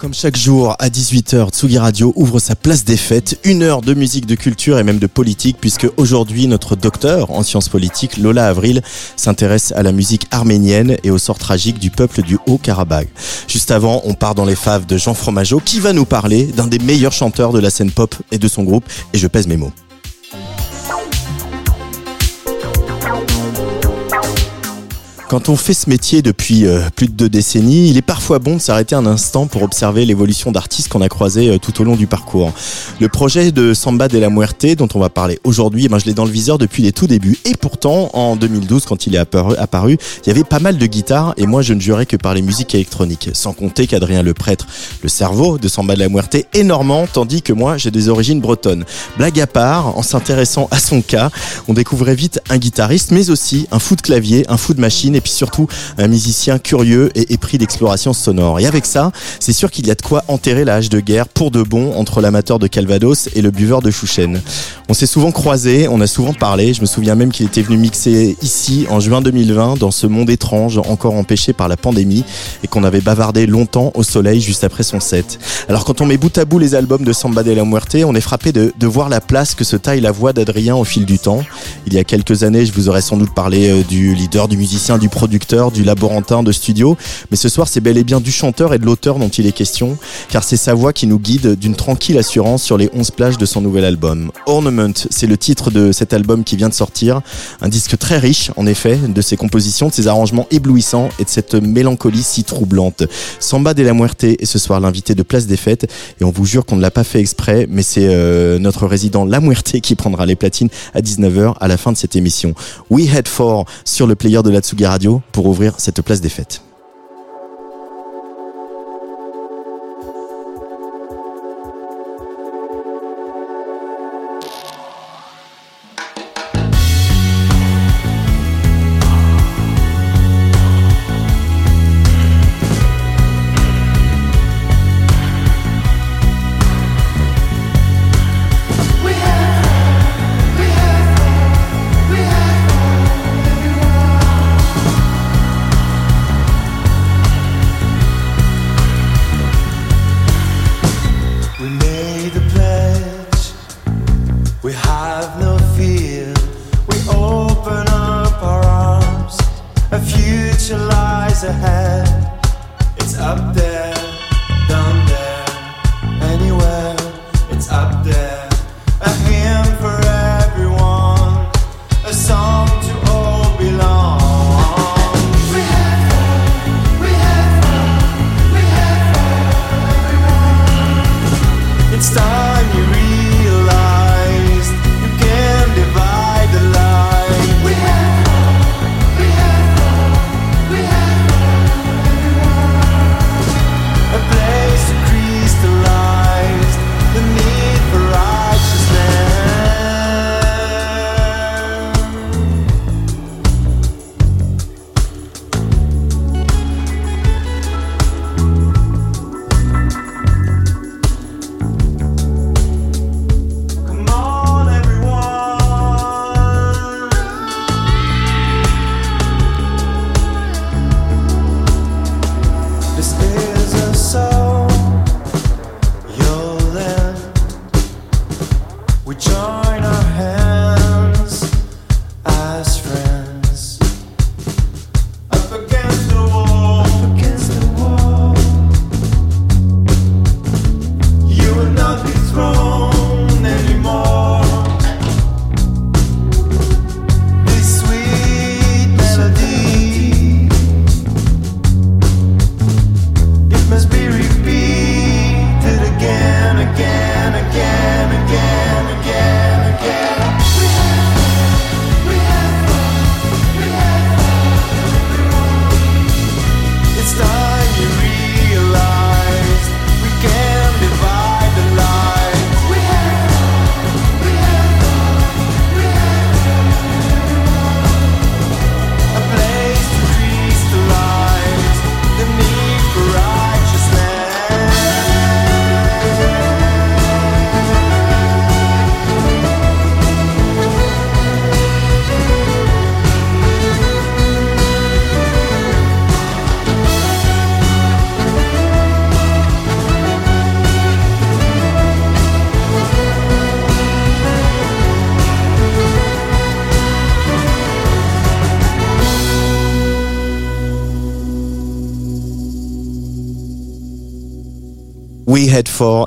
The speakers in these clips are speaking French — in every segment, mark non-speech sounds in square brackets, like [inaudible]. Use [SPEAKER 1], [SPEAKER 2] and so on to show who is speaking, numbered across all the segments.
[SPEAKER 1] Comme chaque jour à 18h, Tsugi Radio ouvre sa place des fêtes, une heure de musique, de culture et même de politique, puisque aujourd'hui notre docteur en sciences politiques, Lola Avril, s'intéresse à la musique arménienne et au sort tragique du peuple du Haut-Karabakh. Juste avant, on part dans les faves de Jean Fromageau, qui va nous parler d'un des meilleurs chanteurs de la scène pop et de son groupe, et je pèse mes mots. Quand on fait ce métier depuis euh, plus de deux décennies, il est parfois bon de s'arrêter un instant pour observer l'évolution d'artistes qu'on a croisés euh, tout au long du parcours. Le projet de Samba de la Muerte, dont on va parler aujourd'hui, eh ben, je l'ai dans le viseur depuis les tout débuts. Et pourtant, en 2012, quand il est apparu, il y avait pas mal de guitares et moi je ne jurais que par les musiques électroniques. Sans compter qu'Adrien Le Prêtre, le cerveau de Samba de la Muerte, est normand, tandis que moi j'ai des origines bretonnes. Blague à part, en s'intéressant à son cas, on découvrait vite un guitariste, mais aussi un fou de clavier, un fou de machine et puis surtout un musicien curieux et épris d'exploration sonore. Et avec ça, c'est sûr qu'il y a de quoi enterrer la hache de guerre pour de bon entre l'amateur de Calvados et le buveur de Chouchen. On s'est souvent croisés, on a souvent parlé, je me souviens même qu'il était venu mixer ici en juin 2020 dans ce monde étrange encore empêché par la pandémie et qu'on avait bavardé longtemps au soleil juste après son set. Alors quand on met bout à bout les albums de Samba de la Muerte, on est frappé de, voir la place que se taille la voix d'Adrien au fil du temps. Il y a quelques années, je vous aurais sans doute parlé euh, du leader, du musicien, du producteur, du laborantin de studio, mais ce soir c'est bel et bien du chanteur et de l'auteur dont il est question, car c'est sa voix qui nous guide d'une tranquille assurance sur les 11 plages de son nouvel album. Ornament, c'est le titre de cet album qui vient de sortir, un disque très riche en effet de ses compositions, de ses arrangements éblouissants et de cette mélancolie si troublante. Samba de la Muerte est ce soir l'invité de Place des Fêtes et on vous jure qu'on ne l'a pas fait exprès, mais c'est euh, notre résident La Muerte qui prendra les platines à 19h à la fin de cette émission. We Head For sur le player de la Tsugi Pour ouvrir cette place des fêtes.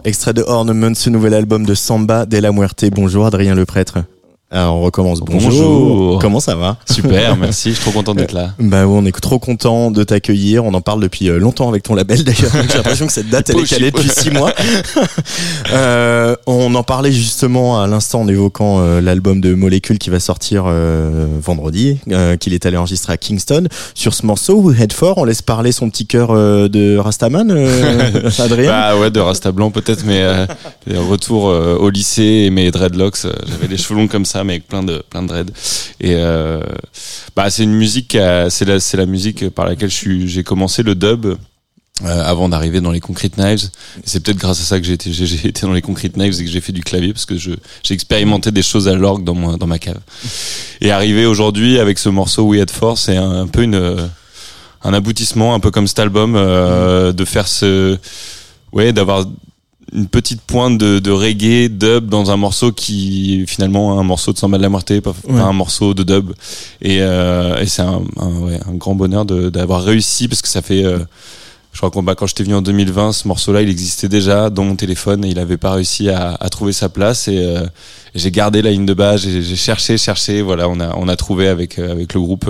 [SPEAKER 1] Extrait de Ornament, ce nouvel album de Samba de la Muerte. Bonjour Adrien Le Prêtre. Alors on recommence. Bonjour.
[SPEAKER 2] Bonjour.
[SPEAKER 1] Comment ça va
[SPEAKER 2] Super, [laughs] merci, je suis trop content d'être là.
[SPEAKER 1] Bah ouais, on est trop content de t'accueillir. On en parle depuis euh, longtemps avec ton label d'ailleurs. J'ai l'impression que cette date elle est calée depuis six mois. [laughs] Euh, on en parlait justement à l'instant en évoquant euh, l'album de Molécule qui va sortir euh, vendredi, euh, qu'il est allé enregistrer à Kingston. Sur ce morceau, We Head For, on laisse parler son petit cœur euh, de Rastaman, euh, [laughs] Adrien.
[SPEAKER 2] Bah ouais, de Rasta Blanc peut-être, mais euh, euh, au lycée et mes dreadlocks, euh, j'avais les cheveux longs comme ça, mais avec plein de plein de dreads. Et euh, bah c'est une musique, a- c'est la c'est la musique par laquelle j'ai commencé le dub. euh, avant d'arriver dans les Concrete Knives, c'est peut-être grâce à ça que j'ai été, été dans les Concrete Knives et que j'ai fait du clavier parce que j'ai expérimenté des choses à l'orgue dans dans ma cave. Et arrivé aujourd'hui avec ce morceau We Had For, c'est un, peu une euh, un aboutissement, un peu comme cet album, euh, de faire ce, ouais, d'avoir une petite pointe de, de reggae dub dans un morceau qui finalement un morceau de Samba de la Muerte, pas,
[SPEAKER 1] Ouais.
[SPEAKER 2] un morceau de dub. Et, euh, et c'est un, un, ouais, un grand bonheur d'avoir réussi parce que ça fait. euh, je crois qu'on bah, quand j'étais venu en 2020, ce morceau-là, il existait déjà dans mon téléphone et il avait pas réussi à, à trouver sa place. Et, euh, j'ai gardé la ligne de base, j'ai j'ai cherché, cherché. Voilà, on a on a trouvé avec euh, avec le groupe.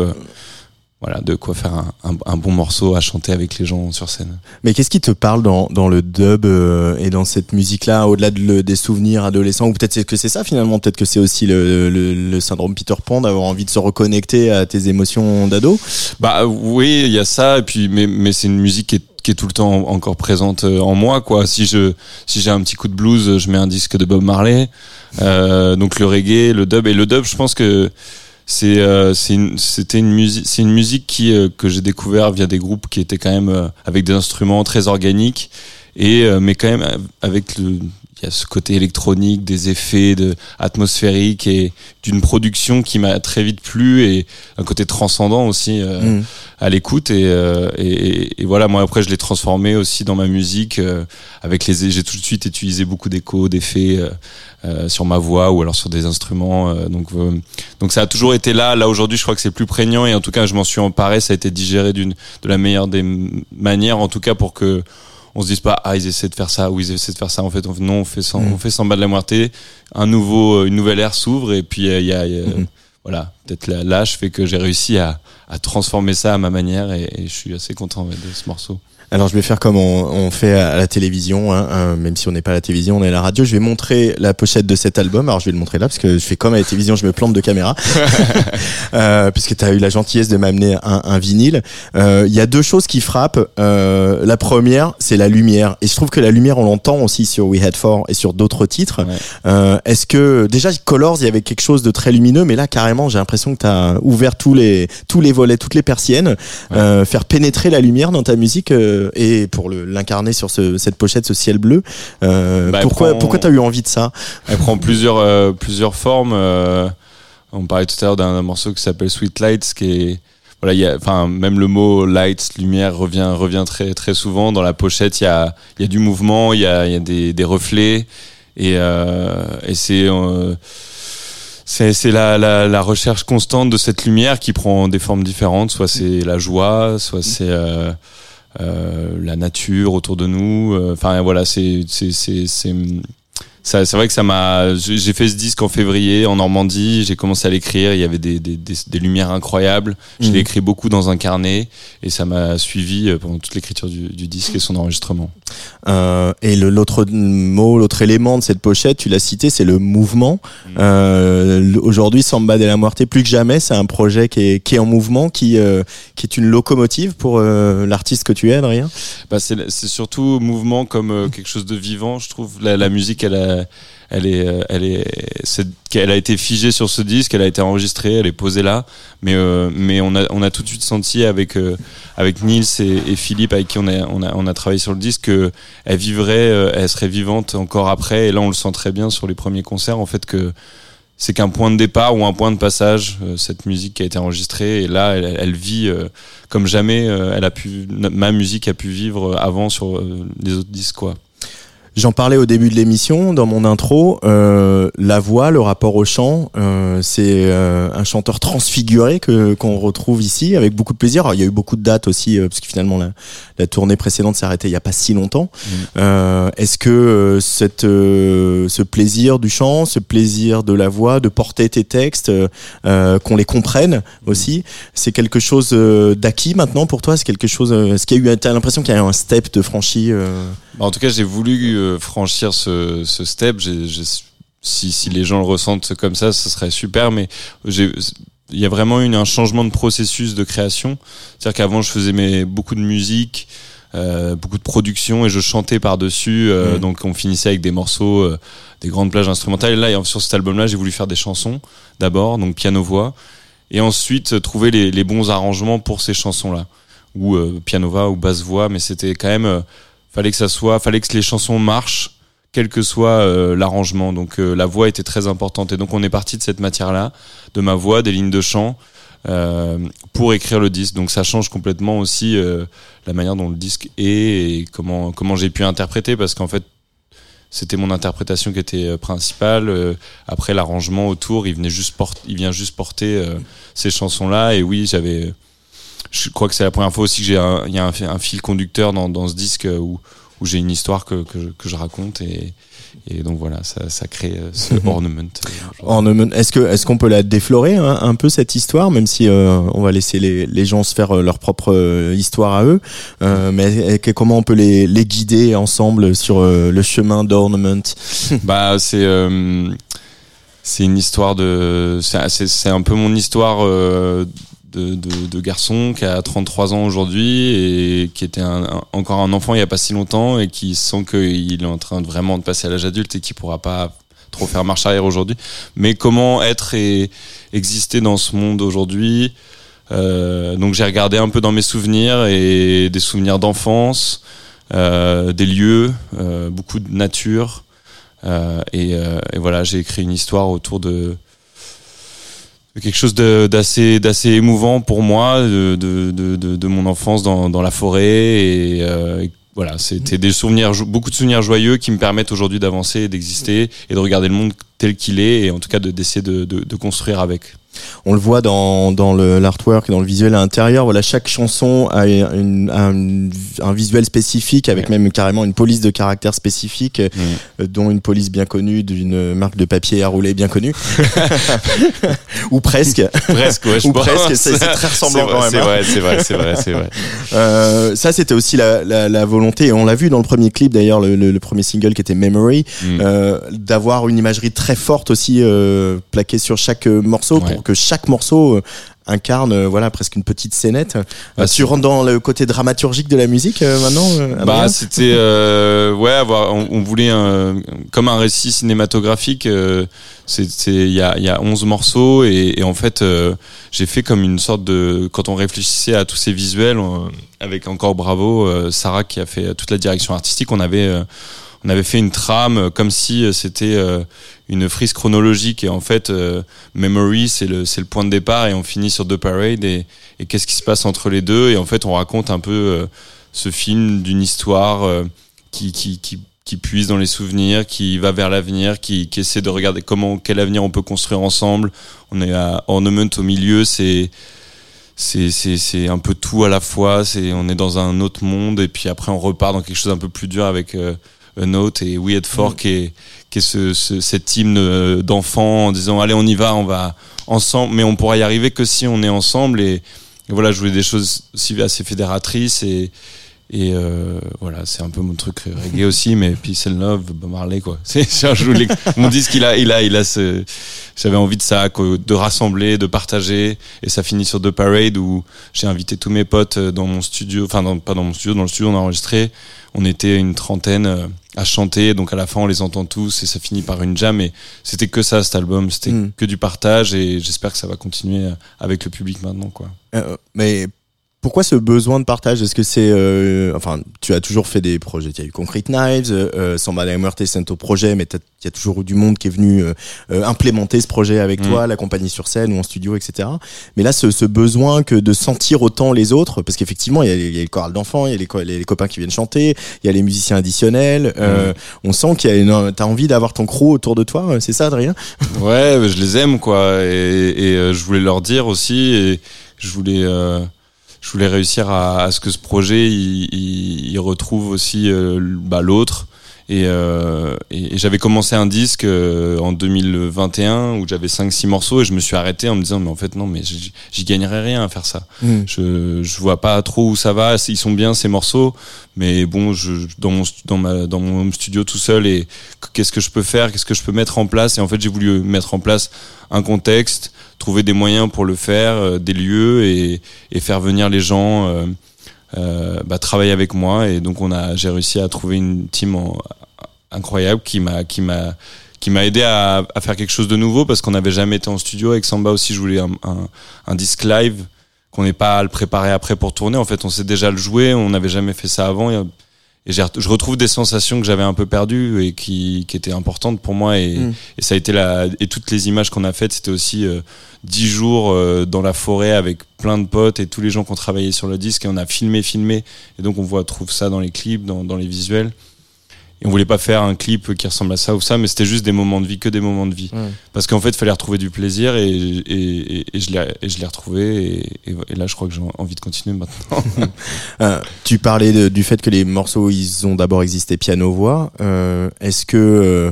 [SPEAKER 2] Voilà, de quoi faire un, un, un bon morceau à chanter avec les gens sur scène.
[SPEAKER 1] Mais qu'est-ce qui te parle dans, dans le dub euh, et dans cette musique-là, au-delà de le- des souvenirs adolescents Ou peut-être que c'est ça finalement, peut-être que c'est aussi le, le, le syndrome Peter Pan d'avoir envie de se reconnecter à tes émotions d'ado?
[SPEAKER 2] Bah oui, il y a ça, et puis mais mais c'est une musique qui est qui est tout le temps en- encore présente euh, en moi quoi. Si je si j'ai un petit coup de blues, je mets un disque de Bob Marley. Euh, donc le reggae, le dub et le dub, je pense que c'est euh, c'était une musique c'est une musique qui euh, que j'ai découvert via des groupes qui étaient quand même euh, avec des instruments très organiques et mais quand même avec le il y a ce côté électronique, des effets de atmosphériques et d'une production qui m'a très vite plu et un côté transcendant aussi euh,
[SPEAKER 1] Mm.
[SPEAKER 2] à l'écoute. Et, euh, et, et voilà moi après je l'ai transformé aussi dans ma musique euh, avec les j'ai tout de suite utilisé beaucoup d'échos d'effets euh, euh, sur ma voix ou alors sur des instruments euh, donc euh, donc ça a toujours été là. Là aujourd'hui je crois que c'est plus prégnant et en tout cas je m'en suis emparé. Ça a été digéré d'une de la meilleure des manières en tout cas pour que on se dise pas ah ils essaient de faire ça ou ils essaient de faire ça en fait on, non on fait sans
[SPEAKER 1] Mm.
[SPEAKER 2] on fait sans bas de la moitié un nouveau euh, une nouvelle ère s'ouvre et puis euh, il y a, y a-
[SPEAKER 1] Mhm.
[SPEAKER 2] voilà peut-être la- l'âge fait que j'ai réussi à, à transformer ça à ma manière et, et je suis assez content de ce morceau
[SPEAKER 1] Alors je vais faire comme on, on fait à la télévision, hein, hein, même si on n'est pas à la télévision, on est à la radio. Je vais montrer la pochette de cet album. Alors je vais le montrer là parce que je fais comme à la télévision, je me plante de caméra, [laughs] [laughs] euh, puisque tu as eu la gentillesse de m'amener un, un vinyle. Euh, Il y a deux choses qui frappent. Euh, la première, c'est la lumière, et je trouve que la lumière, on l'entend aussi sur We Had Four et sur d'autres titres.
[SPEAKER 2] Ouais.
[SPEAKER 1] Euh, Est-ce que déjà Colors, il y avait quelque chose de très lumineux, mais là carrément, j'ai l'impression que tu as ouvert tous les tous les volets, toutes les persiennes, euh, faire pénétrer la lumière dans ta musique euh, et pour l'incarner sur ce, cette pochette, ce ciel bleu. Euh,
[SPEAKER 2] Bah,
[SPEAKER 1] pourquoi
[SPEAKER 2] prend-
[SPEAKER 1] pourquoi t'as eu envie de ça?
[SPEAKER 2] Elle prend plusieurs euh, plusieurs formes. euh, on parlait tout à l'heure d'un morceau qui s'appelle Sweet Lights, qui est voilà, il y a, enfin même le mot lights, lumière revient revient très très souvent dans la pochette. Il y a y a du mouvement, il y a il y a des des reflets et euh, et c'est euh, la, la la recherche constante de cette lumière qui prend des formes différentes. Soit c'est la joie, soit c'est euh, euh, la nature autour de nous. Euh, Enfin voilà, c'est c'est vrai que ça m'a. J'ai fait ce disque en février en Normandie. J'ai commencé à l'écrire. Il y avait des, des, des, des lumières incroyables. Je
[SPEAKER 1] Mhm.
[SPEAKER 2] l'ai écrit beaucoup dans un carnet et ça m'a suivi euh, pendant toute l'écriture du, du disque et son enregistrement.
[SPEAKER 1] Euh, et l'autre mot, l'autre élément de cette pochette, tu l'as cité, c'est le mouvement.
[SPEAKER 2] Mm.
[SPEAKER 1] Euh, Aujourd'hui, Samba de la Muerte, plus que jamais, c'est un projet qui est, qui est en mouvement, qui, euh, qui est une locomotive pour euh, l'artiste que tu es, Adrien?
[SPEAKER 2] Bah, c'est c'est surtout mouvement comme euh, quelque chose de vivant. Je trouve la, la musique, elle a, elle est, euh, elle est, qu'elle a été figée sur ce disque, elle a été enregistrée, elle est posée là. Mais, euh, mais on a, on a tout de suite senti avec, euh, avec Nils et, Philippe, avec qui on a, on a, on a travaillé sur le disque, que elle vivrait, euh, elle serait vivante encore après. Et là, on le sent très bien sur les premiers concerts, en fait, que c'est qu'un point de départ ou un point de passage, euh, cette musique qui a été enregistrée. Et là, elle, elle vit euh, comme jamais. euh, elle a pu, ma musique a pu vivre avant sur euh, les autres disques, quoi.
[SPEAKER 1] J'en parlais au début de l'émission, dans mon intro. euh, la voix, le rapport au chant, euh, c'est euh, un chanteur transfiguré que qu'on retrouve ici avec beaucoup de plaisir. Alors, il y a eu beaucoup de dates aussi, euh, parce que finalement la, la tournée précédente s'est arrêtée il y a pas si longtemps. Euh, Est-ce que euh, cette, euh, ce plaisir du chant, ce plaisir de la voix, de porter tes textes, qu'on les comprenne aussi, c'est quelque chose d'acquis maintenant pour toi? C'est quelque chose. euh, Est-ce qu'il y a eu T'as l'impression qu'il y a eu un step de franchi
[SPEAKER 2] en tout cas, j'ai voulu euh, franchir ce, ce step. J'ai- j'ai- si, si les gens le ressentent comme ça, ce serait super. Mais j'ai, il y a vraiment eu un changement de processus de création. C'est-à-dire qu'avant, je faisais mes, beaucoup de musique, euh, beaucoup de production et je chantais par-dessus. euh,
[SPEAKER 1] Mhm.
[SPEAKER 2] Donc, on finissait avec des morceaux, euh, des grandes plages instrumentales. Et là, sur cet album-là, j'ai voulu faire des chansons d'abord, donc piano-voix. Et ensuite, euh, trouver les, les bons arrangements pour ces chansons-là. Ou euh, piano-voix ou basse-voix. Mais c'était quand même... fallait que ça soit, fallait que les chansons marchent, quel que soit euh, l'arrangement. Donc euh, la voix était très importante. Et donc on est parti de cette matière-là, de ma voix, des lignes de chant, euh, pour écrire le disque. Donc ça change complètement aussi la manière dont le disque est et comment comment j'ai pu interpréter, parce qu'en fait c'était mon interprétation qui était principale. Après l'arrangement autour, il venait juste il vient juste porter ces chansons-là. Et oui, j'avais je crois que c'est la première fois aussi que j'ai un, il y a un, un fil conducteur dans, dans ce disque où, où j'ai une histoire que, que, je- que je raconte et, et donc voilà, ça, ça crée euh, ce ornament. euh, genre.
[SPEAKER 1] Ornament. Est-ce que est-ce qu'on peut la déflorer hein, un peu cette histoire, même si euh, on va laisser les, les gens se faire euh, leur propre euh, histoire à eux, euh, mais que- comment on peut les, les guider ensemble sur euh, le chemin d'Ornament? [laughs]
[SPEAKER 2] Bah c'est euh, c'est une histoire de c'est un peu mon histoire euh, de, de, de garçon qui a 33 ans aujourd'hui et qui était encore un enfant il y a pas si longtemps et qui sent qu'il est en train de vraiment de passer à l'âge adulte et qui pourra pas trop faire marche arrière aujourd'hui. Mais comment être et exister dans ce monde aujourd'hui? Euh, donc j'ai regardé un peu dans mes souvenirs et des souvenirs d'enfance euh, des lieux euh, beaucoup de nature euh, et, euh, et voilà, j'ai écrit une histoire autour de quelque chose d'assez d'assez émouvant pour moi, de, de, de, de, mon enfance dans, dans la forêt. Et, euh, voilà, c'était des souvenirs, beaucoup de souvenirs joyeux qui me permettent aujourd'hui d'avancer, d'exister et de regarder le monde tel qu'il est et en tout cas de d'essayer de, de, de construire avec.
[SPEAKER 1] On le voit dans, dans l'artwork, dans le visuel à l'intérieur. Voilà, chaque chanson a, une, a un, un visuel spécifique, avec
[SPEAKER 2] Ouais.
[SPEAKER 1] même carrément une police de caractère spécifique, euh, dont une police bien connue d'une marque de papier à rouler bien connue, [laughs] ou presque.
[SPEAKER 2] Presque, ouais, je
[SPEAKER 1] Ou
[SPEAKER 2] pense.
[SPEAKER 1] presque, c'est- très ressemblant quand même, hein.
[SPEAKER 2] C'est vrai, c'est vrai, c'est vrai. [laughs]
[SPEAKER 1] Euh, ça, c'était aussi la, la, la volonté, et on l'a vu dans le premier clip d'ailleurs, le, le, le premier single qui était Memory,
[SPEAKER 2] Mm.
[SPEAKER 1] euh, d'avoir une imagerie très forte aussi euh, plaquée sur chaque euh, morceau
[SPEAKER 2] Ouais.
[SPEAKER 1] pour que chaque morceau euh, incarne voilà presque une petite scénette.
[SPEAKER 2] Bah,
[SPEAKER 1] tu rentres dans le côté dramaturgique de la musique euh, maintenant euh,
[SPEAKER 2] Bah, c'était euh, ouais, avoir, on, on voulait un, comme un récit cinématographique. c'est il y a il y a 11 morceaux et, et en fait j'ai fait comme une sorte de quand on réfléchissait à tous ces visuels avec encore bravo Sarah qui a fait toute la direction artistique. On avait on avait fait une trame comme si c'était une frise chronologique et en fait euh, Memory c'est le c'est le point de départ et on finit sur The Parade et, qu'est-ce qui se passe entre les deux et en fait on raconte un peu euh, ce film d'une histoire euh, qui, qui, qui, qui puise dans les souvenirs, qui va vers l'avenir, qui, qui essaie de regarder comment quel avenir on peut construire ensemble. On est à Ornament au milieu, c'est c'est c'est un peu tout à la fois. C'est on est dans un autre monde et puis après on repart dans quelque chose d'un peu plus dur avec A Note et We Had Four qui est qui est ce, ce cet hymne euh, d'enfant en disant allez on y va, on va ensemble, mais on pourra y arriver que si on est ensemble. Et, et voilà je voulais des choses aussi assez fédératrices et et euh, voilà, c'est un peu mon truc reggae aussi, mais Peace and Love, Bob Marley quoi. [laughs] C'est mon disque il a il a il a ce j'avais envie de ça quoi, de rassembler, de partager et ça finit sur The Parade où j'ai invité tous mes potes euh, dans mon studio, enfin dans- pas dans mon studio, dans le studio on a enregistré. On était une trentaine euh, à chanter, donc à la fin on les entend tous et ça finit par une jam et c'était que ça cet album, c'était
[SPEAKER 1] Mm.
[SPEAKER 2] que du partage et j'espère que ça va continuer euh, avec le public maintenant quoi.
[SPEAKER 1] Euh, mais pourquoi ce besoin de partage? Est-ce que c'est, euh, enfin, tu as toujours fait des projets. Il y a eu Concrete Knives, euh, Samba de la Muerte, c'est un projet, mais il y a toujours eu du monde qui est venu euh, euh, implémenter ce projet avec
[SPEAKER 2] Mm.
[SPEAKER 1] toi, l'accompagner sur scène ou en studio, etc. Mais là, ce, ce besoin que de sentir autant les autres, parce qu'effectivement, il y a, les- il y a les chorales d'enfants, il y a les, co- les, les copains qui viennent chanter, il y a les musiciens additionnels. euh, On sent qu'il y a une, t'as envie d'avoir ton crew autour de toi. C'est ça, Adrien?
[SPEAKER 2] Ouais, je les aime quoi, et, et, euh, je voulais leur dire aussi, et je voulais, euh, je voulais réussir à, ce que ce projet il, il, il retrouve aussi euh, bah, l'autre. Et, euh, et, et j'avais commencé un disque euh, en 2021 où j'avais 5-6 morceaux et je me suis arrêté en me disant mais en fait non mais j'y gagnerais rien à faire ça.
[SPEAKER 1] Mm.
[SPEAKER 2] Je, je vois pas trop où ça va. Ils sont bien ces morceaux, mais bon, je, dans mon dans ma dans mon home studio tout seul et qu'est-ce que je peux faire, qu'est-ce que je peux mettre en place? Et en fait, j'ai voulu mettre en place un contexte, trouver des moyens pour le faire, euh, des lieux et, et faire venir les gens. Euh, bah, travailler avec moi et donc on a j'ai réussi à trouver une team en- incroyable qui m'a qui m'a qui m'a aidé à, à faire quelque chose de nouveau parce qu'on n'avait jamais été en studio avec Samba aussi. Je voulais un, un, un disque live qu'on n'ait pas à le préparer après pour tourner. En fait on sait déjà le jouer on n'avait jamais fait ça avant et, je retrouve des sensations que j'avais un peu perdues et qui, qui étaient importantes pour moi et,
[SPEAKER 1] Mm.
[SPEAKER 2] et ça a été la et toutes les images qu'on a faites c'était aussi euh, dix jours euh, dans la forêt avec plein de potes et tous les gens qui ont travaillé sur le disque et on a filmé filmé et donc on voit trouve ça dans les clips dans, dans les visuels et on voulait pas faire un clip qui ressemble à ça ou ça mais c'était juste des moments de vie que des moments de vie. Parce qu'en fait il fallait retrouver du plaisir et, et, et, et je l'ai retrouvé et, là je crois que j'ai envie de continuer maintenant. [laughs]
[SPEAKER 1] Euh, tu parlais de- du fait que les morceaux ils ont d'abord existé piano voix. Euh, Est-ce que euh,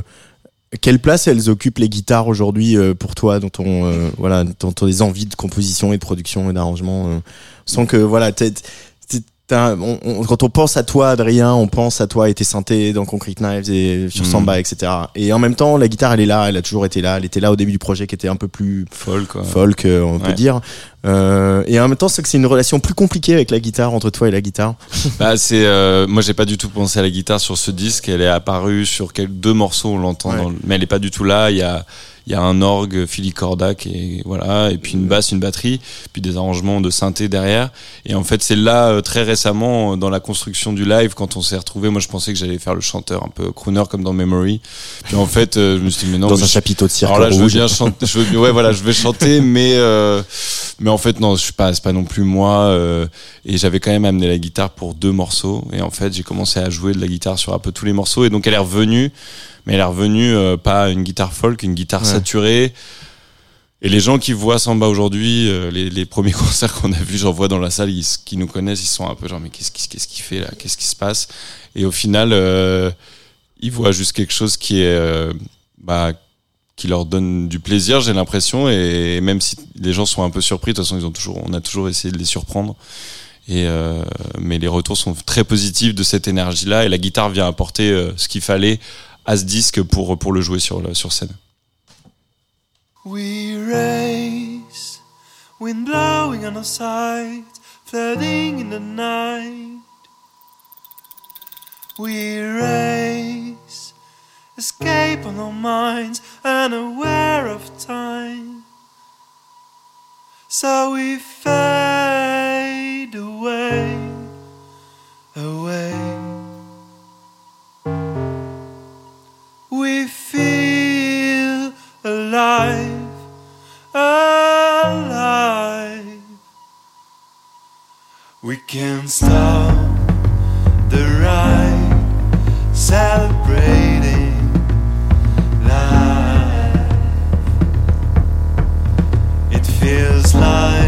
[SPEAKER 1] quelle place elles occupent les guitares aujourd'hui pour toi dans ton euh, voilà dans tes envies de composition et de production et d'arrangement euh, Sans que voilà on- on- quand on pense à toi Adrien, on pense à toi et tes synthés dans Concrete Knives et sur
[SPEAKER 2] Mm.
[SPEAKER 1] Samba etc. Et en même temps la guitare elle est là, elle a toujours été là, elle était là au début du projet qui était un peu plus
[SPEAKER 2] quoi
[SPEAKER 1] folk euh, on peut dire. Euh, et en même temps c'est que c'est une relation plus compliquée avec la guitare entre toi et la guitare. [laughs]
[SPEAKER 2] Bah, c'est euh, moi j'ai pas du tout pensé à la guitare sur ce disque. Elle est apparue sur quelques deux morceaux, on l'entend,
[SPEAKER 1] Ouais.
[SPEAKER 2] dans le- mais elle est pas du tout là. Il y a il y a un orgue Philly Corda qui est voilà et puis une basse, une batterie, puis des arrangements de synthé derrière. Et en fait c'est là euh, très récemment euh, dans la construction du live quand on s'est retrouvé. Moi je pensais que j'allais faire le chanteur un peu crooner comme dans Memory. Puis en fait euh, je me suis dit mais non
[SPEAKER 1] dans
[SPEAKER 2] mais
[SPEAKER 1] un
[SPEAKER 2] je-
[SPEAKER 1] chapiteau de cirque
[SPEAKER 2] alors là, je veux bien chanter. Je veux, ouais, voilà, je vais chanter, [laughs] mais euh, mais en fait non, je suis pas, non plus moi. euh, et j'avais quand même amené la guitare pour deux morceaux. Et en fait, j'ai commencé à jouer de la guitare sur un peu tous les morceaux. Et donc, elle est revenue, mais elle est revenue euh, pas une guitare folk, une guitare
[SPEAKER 1] Ouais.
[SPEAKER 2] saturée. Et les gens qui voient Samba aujourd'hui, euh, les, les premiers [laughs] concerts qu'on a vus, j'en vois dans la salle, ils, qui nous connaissent, ils sont un peu genre mais qu'est-ce qu'il fait là, qu'est-ce qui se passe Et au final, ils voient juste quelque chose qui est bah, qui leur donne du plaisir, j'ai l'impression, et même si les gens sont un peu surpris, de toute façon, ils ont toujours, on a toujours essayé de les surprendre. Et euh, mais les retours sont très positifs de cette énergie-là, et la guitare vient apporter euh, ce qu'il fallait à ce disque pour pour le jouer sur sur scène.
[SPEAKER 3] We race, wind blowing on our sides, flooding in the night. We race, escape on our minds, unaware of time. So we fade away, away. We feel alive, alive. We can't stop the ride, celebrating last life.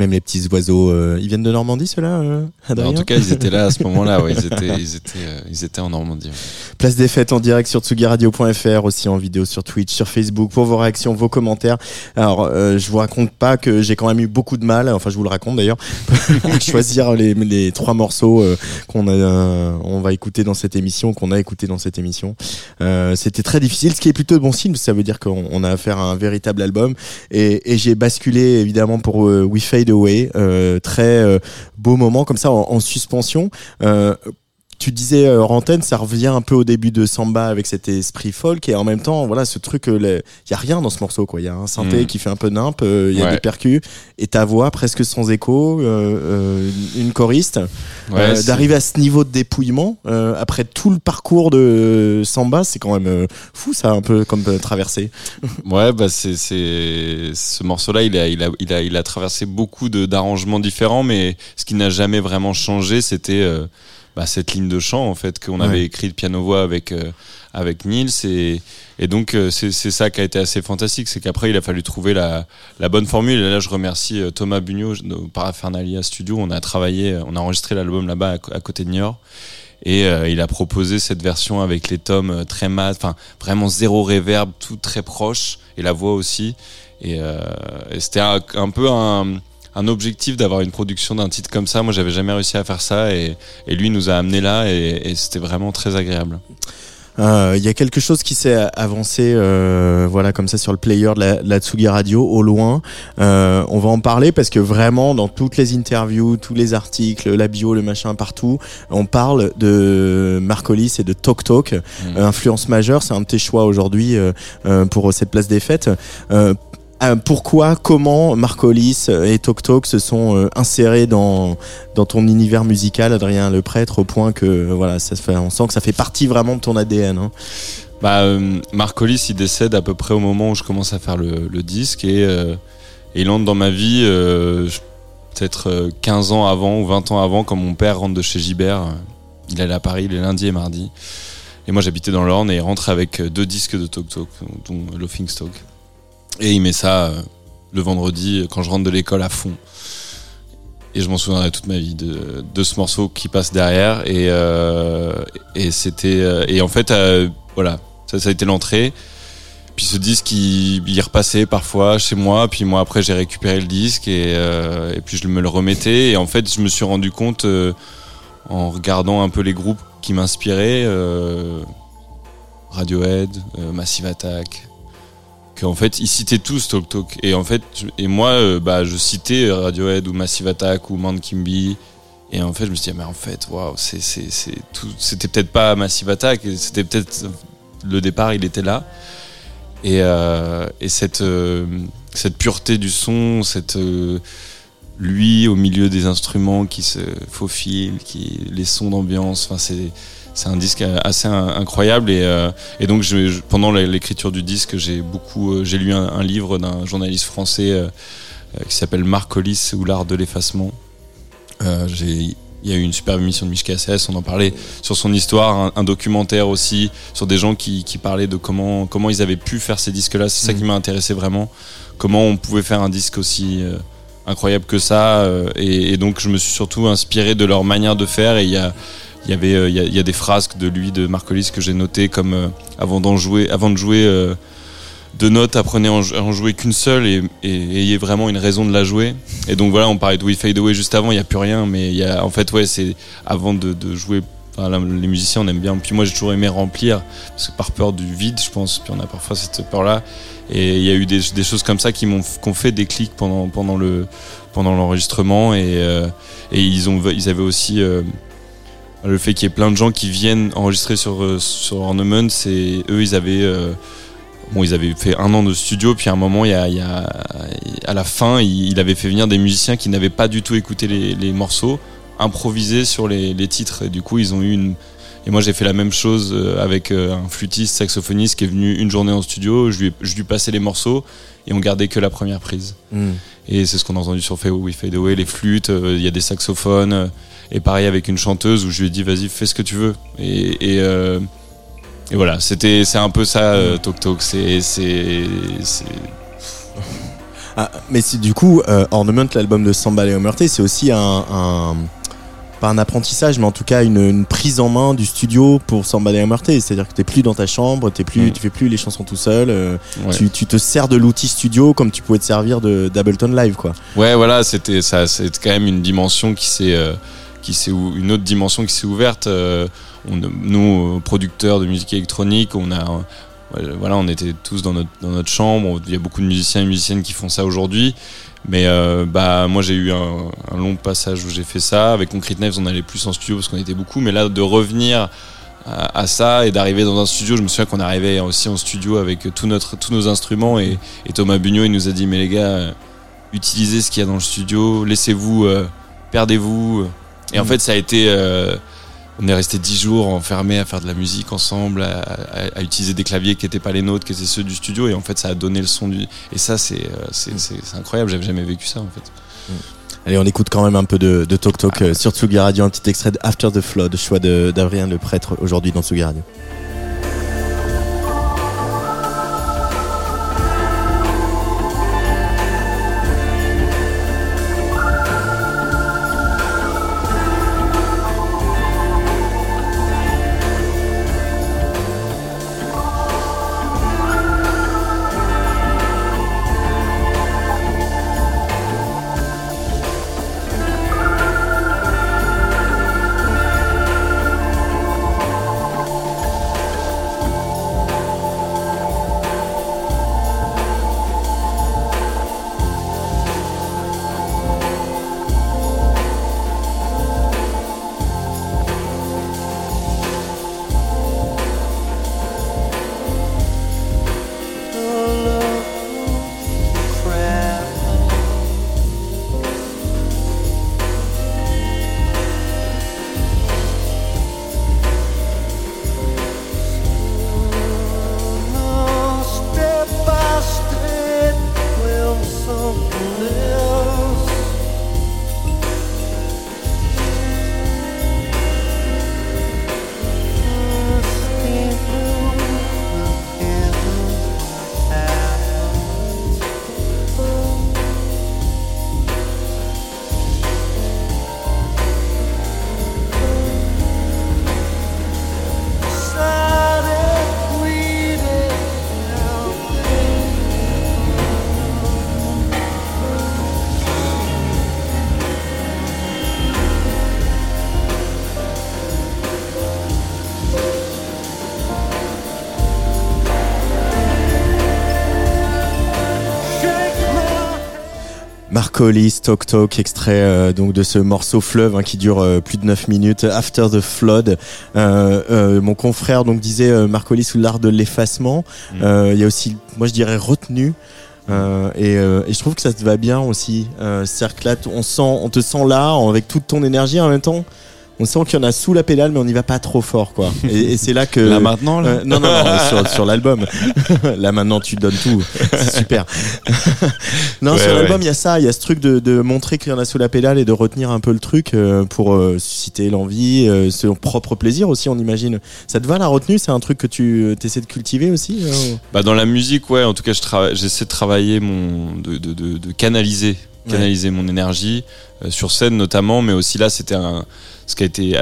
[SPEAKER 1] Même les petits oiseaux. euh, ils viennent de Normandie, ceux-là, euh, Adrien
[SPEAKER 2] en tout cas, ils étaient là à ce [laughs] moment-là. Ouais, ils étaient, ils étaient, euh, ils étaient en Normandie. ouais.
[SPEAKER 1] Place des fêtes en direct sur tsugiradio.fr, aussi en vidéo sur Twitch, sur Facebook, pour vos réactions, vos commentaires. Alors, je vous raconte pas que j'ai quand même eu beaucoup de mal, enfin je vous le raconte d'ailleurs, [laughs] à choisir les, les trois morceaux qu'on on va écouter dans cette émission, qu'on a écouté dans cette émission. C'était très difficile, ce qui est plutôt bon signe, ça veut dire qu'on on a affaire à un véritable album. Et, et j'ai basculé évidemment pour We Fade Euh, très euh, beau moment comme ça en, en suspension. Euh, tu disais euh, hors antenne, ça revient un peu au début de Samba avec cet esprit folk et en même temps, voilà, ce truc, il y a rien dans ce morceau, quoi. Il y a un synthé
[SPEAKER 2] Mm.
[SPEAKER 1] qui fait un peu nimp, il y a
[SPEAKER 2] Ouais.
[SPEAKER 1] des percus et ta voix presque sans écho, euh, euh, une choriste.
[SPEAKER 2] Ouais,
[SPEAKER 1] Euh, D'arriver à ce niveau de dépouillement euh, après tout le parcours de Samba, c'est quand même euh, fou, ça, un peu comme euh, traversée. [laughs]
[SPEAKER 2] Ouais, bah c'est c'est ce morceau-là, il a il a il a il a traversé beaucoup d'arrangements différents, mais ce qui n'a jamais vraiment changé, c'était euh, bah, cette ligne de chant en fait qu'on
[SPEAKER 1] Ouais.
[SPEAKER 2] avait écrit de piano voix avec euh, avec Nils et et donc euh, c'est ça qui a été assez fantastique, c'est qu'après il a fallu trouver la la bonne formule. Et là, je remercie euh, Thomas Bugnot au Paraphernalia Studio. On a travaillé, euh, on a enregistré l'album là-bas à, côté de Niort. Et euh, il a proposé cette version avec les tomes très mat, enfin vraiment zéro réverb, tout très proche, et la voix aussi. Et, euh, et c'était un, un peu un, un objectif d'avoir une production d'un titre comme ça. Moi, j'avais jamais réussi à faire ça, et, et lui nous a amené là, et, et c'était vraiment très agréable.
[SPEAKER 1] Euh, Il y a quelque chose qui s'est avancé, euh, voilà, comme ça sur le player de la, de la Tsugi Radio, au loin. Euh, on va en parler parce que vraiment, dans toutes les interviews, tous les articles, la bio, le machin, partout, on parle de Marcolis et de Tok Tok, euh, influence majeure. C'est un de tes choix aujourd'hui pour cette place des fêtes. Euh, pourquoi, comment Marcolis et Tok Tok se sont euh, insérés dans ton univers musical, Adrien Le Prêtre, au point que voilà, on sent que ça fait partie vraiment de ton ADN. Hein.
[SPEAKER 2] Bah, euh, Marc Hollis, il décède à peu près au moment où je commence à faire le, disque et, il entre dans ma vie peut-être euh, 15 ans avant ou 20 ans avant quand mon père rentre de chez Gibert. Il allait à Paris les lundis et mardis. Et moi j'habitais dans l'Orne et il rentre avec deux disques de Tok Tok, dont Laughing Stock. Et il met ça euh, le vendredi quand je rentre de l'école à fond. Et je m'en souviendrai toute ma vie de, ce morceau qui passe derrière. Et, euh, c'était. euh, et en fait, voilà, ça, a été l'entrée. Puis ce disque, il, repassait parfois chez moi. Puis moi, après, j'ai récupéré le disque et, puis je me le remettais. Et en fait, je me suis rendu compte en regardant un peu les groupes qui m'inspiraient, Radiohead, Massive Attack, qu'en fait, ils citaient tous Talk Talk. Et en fait, et moi, euh, bah, je citais Radiohead ou Massive Attack ou Man Kimby. Et en fait, je me suis dit, mais en fait, waouh, c'est. C'était peut-être pas Massive Attack, c'était peut-être le départ, il était là. Et, euh, et cette, euh, cette pureté du son, cette euh, lui au milieu des instruments qui se faufilent, qui les sons d'ambiance. Enfin, c'est c'est un disque assez in- incroyable et, euh, et donc je, pendant l'écriture du disque, j'ai beaucoup, euh, j'ai lu un, un livre d'un journaliste français euh, qui s'appelle Marc ou l'art de l'effacement. Euh, j'ai il y a eu une super émission de Michel Cassès, on en parlait sur son histoire, un, un documentaire aussi sur des gens qui, qui parlaient de comment comment ils avaient pu faire ces disques-là. C'est ça qui m'a intéressé vraiment. Comment on pouvait faire un disque aussi euh, incroyable que ça. euh, et, et donc je me suis surtout inspiré de leur manière de faire. Et il y a il y avait euh, il y, a, des frasques de lui de Marcolis que j'ai notées comme euh, avant d'en jouer avant de jouer euh, deux notes apprenez à en, jouer qu'une seule et, ayez vraiment une raison de la jouer. Et donc voilà on parlait de We Fade Away juste avant il y a plus rien mais il y a en fait ouais c'est avant de, jouer les musiciens on aime bien. Puis moi j'ai toujours aimé remplir parce que par peur du vide je pense puis on a parfois cette peur là et il y a eu des, des choses comme ça qui m'ont qu'on fait des clics pendant pendant le pendant l'enregistrement. Et euh, et ils ont ils avaient aussi euh, le fait qu'il y ait plein de gens qui viennent enregistrer sur euh, sur Ornament c'est eux ils avaient euh, bon ils avaient fait un an de studio puis à un moment il y a, il y a à la fin il, avait fait venir des musiciens qui n'avaient pas du tout écouté les, les morceaux improvisés sur les, les titres et du coup ils ont eu une Et moi, j'ai fait la même chose euh, avec un flûtiste, saxophoniste qui est venu une journée en studio. Je lui, ai- je lui passais les morceaux et on gardait que la première prise.
[SPEAKER 1] Hmm.
[SPEAKER 2] Et c'est ce qu'on a entendu sur Fade Away, les flûtes, euh, il y a des saxophones. Et pareil avec une chanteuse où je lui ai dit, vas-y, fais ce que tu veux. Et, et, euh, et voilà, c'était, c'est un peu ça, euh, Tok Tok. C'est, [laughs]
[SPEAKER 1] Ah, mais si du coup, euh, Ornament, l'album de Samba et Omerté, c'est aussi un, un- pas un apprentissage, mais en tout cas une, une prise en main du studio pour Samba et Omerté. C'est-à-dire que t'es plus dans ta chambre, t'es plus,
[SPEAKER 2] Mm.
[SPEAKER 1] tu fais plus les chansons tout seul.
[SPEAKER 2] ouais.
[SPEAKER 1] tu, tu te sers de l'outil studio comme tu pouvais te servir de d'Ableton Live, quoi.
[SPEAKER 2] Ouais, voilà, c'était ça, c'est quand même une dimension qui s'est, qui s'est, une autre dimension qui s'est ouverte. euh, nous, producteurs de musique électronique, on a, euh, voilà, on était tous dans notre, dans notre chambre. Il y a beaucoup de musiciens et musiciennes qui font ça aujourd'hui. Mais euh, bah moi j'ai eu un, long passage où j'ai fait ça. Avec Concrete Knives, on allait plus en studio parce qu'on était beaucoup. Mais là, de revenir à, ça et d'arriver dans un studio, je me souviens qu'on arrivait aussi en studio avec tout notre, tous nos instruments et, Thomas Bugnot il nous a dit mais les gars, utilisez ce qu'il y a dans le studio, laissez-vous, perdez-vous. Et en
[SPEAKER 1] Mm.
[SPEAKER 2] fait ça a été, euh, on est resté dix jours enfermés à faire de la musique ensemble, à, à- à utiliser des claviers qui n'étaient pas les nôtres, qui étaient ceux du studio et en fait ça a donné le son du. Et ça c'est euh, c'est incroyable, j'avais jamais vécu ça en fait.
[SPEAKER 1] Allez, on écoute quand même un peu de, de Talk Talk euh, sur Tsugi Radio, un petit extrait de After the Flood, choix d'Adrien le prêtre aujourd'hui dans Tsugi Radio. Marcolis, Talk Talk, extrait euh, donc de ce morceau fleuve hein, qui dure euh, plus de 9 minutes, After the Flood. Euh, mon confrère donc disait Marcolis sous l'art de l'effacement.
[SPEAKER 2] Mm.
[SPEAKER 1] Il y a aussi, moi je dirais retenu. Euh, et, euh, et je trouve que ça te va bien aussi. Euh, on, sent, on te sent là avec toute ton énergie en même temps. On sent qu'il y en a sous la pédale, mais on n'y va pas trop fort, quoi. Et, et c'est là que
[SPEAKER 2] Là maintenant là.
[SPEAKER 1] euh, non, non, non, [laughs] sur, sur l'album. [laughs] Là maintenant, tu donnes tout. C'est super. [laughs] non,
[SPEAKER 2] Ouais,
[SPEAKER 1] sur l'album,
[SPEAKER 2] ouais.
[SPEAKER 1] il y a ça. Il y a ce truc de, de montrer qu'il y en a sous la pédale et de retenir un peu le truc euh, pour euh, susciter l'envie, euh, son propre plaisir aussi, on imagine. Ça te va la retenue? C'est un truc que tu essaies de cultiver aussi
[SPEAKER 2] Bah dans la musique, ouais. En tout cas, je j'essaie de travailler mon, de, de, de, de canaliser,
[SPEAKER 1] Ouais.
[SPEAKER 2] canaliser mon énergie euh, sur scène notamment, mais aussi là, c'était un, ce qui a été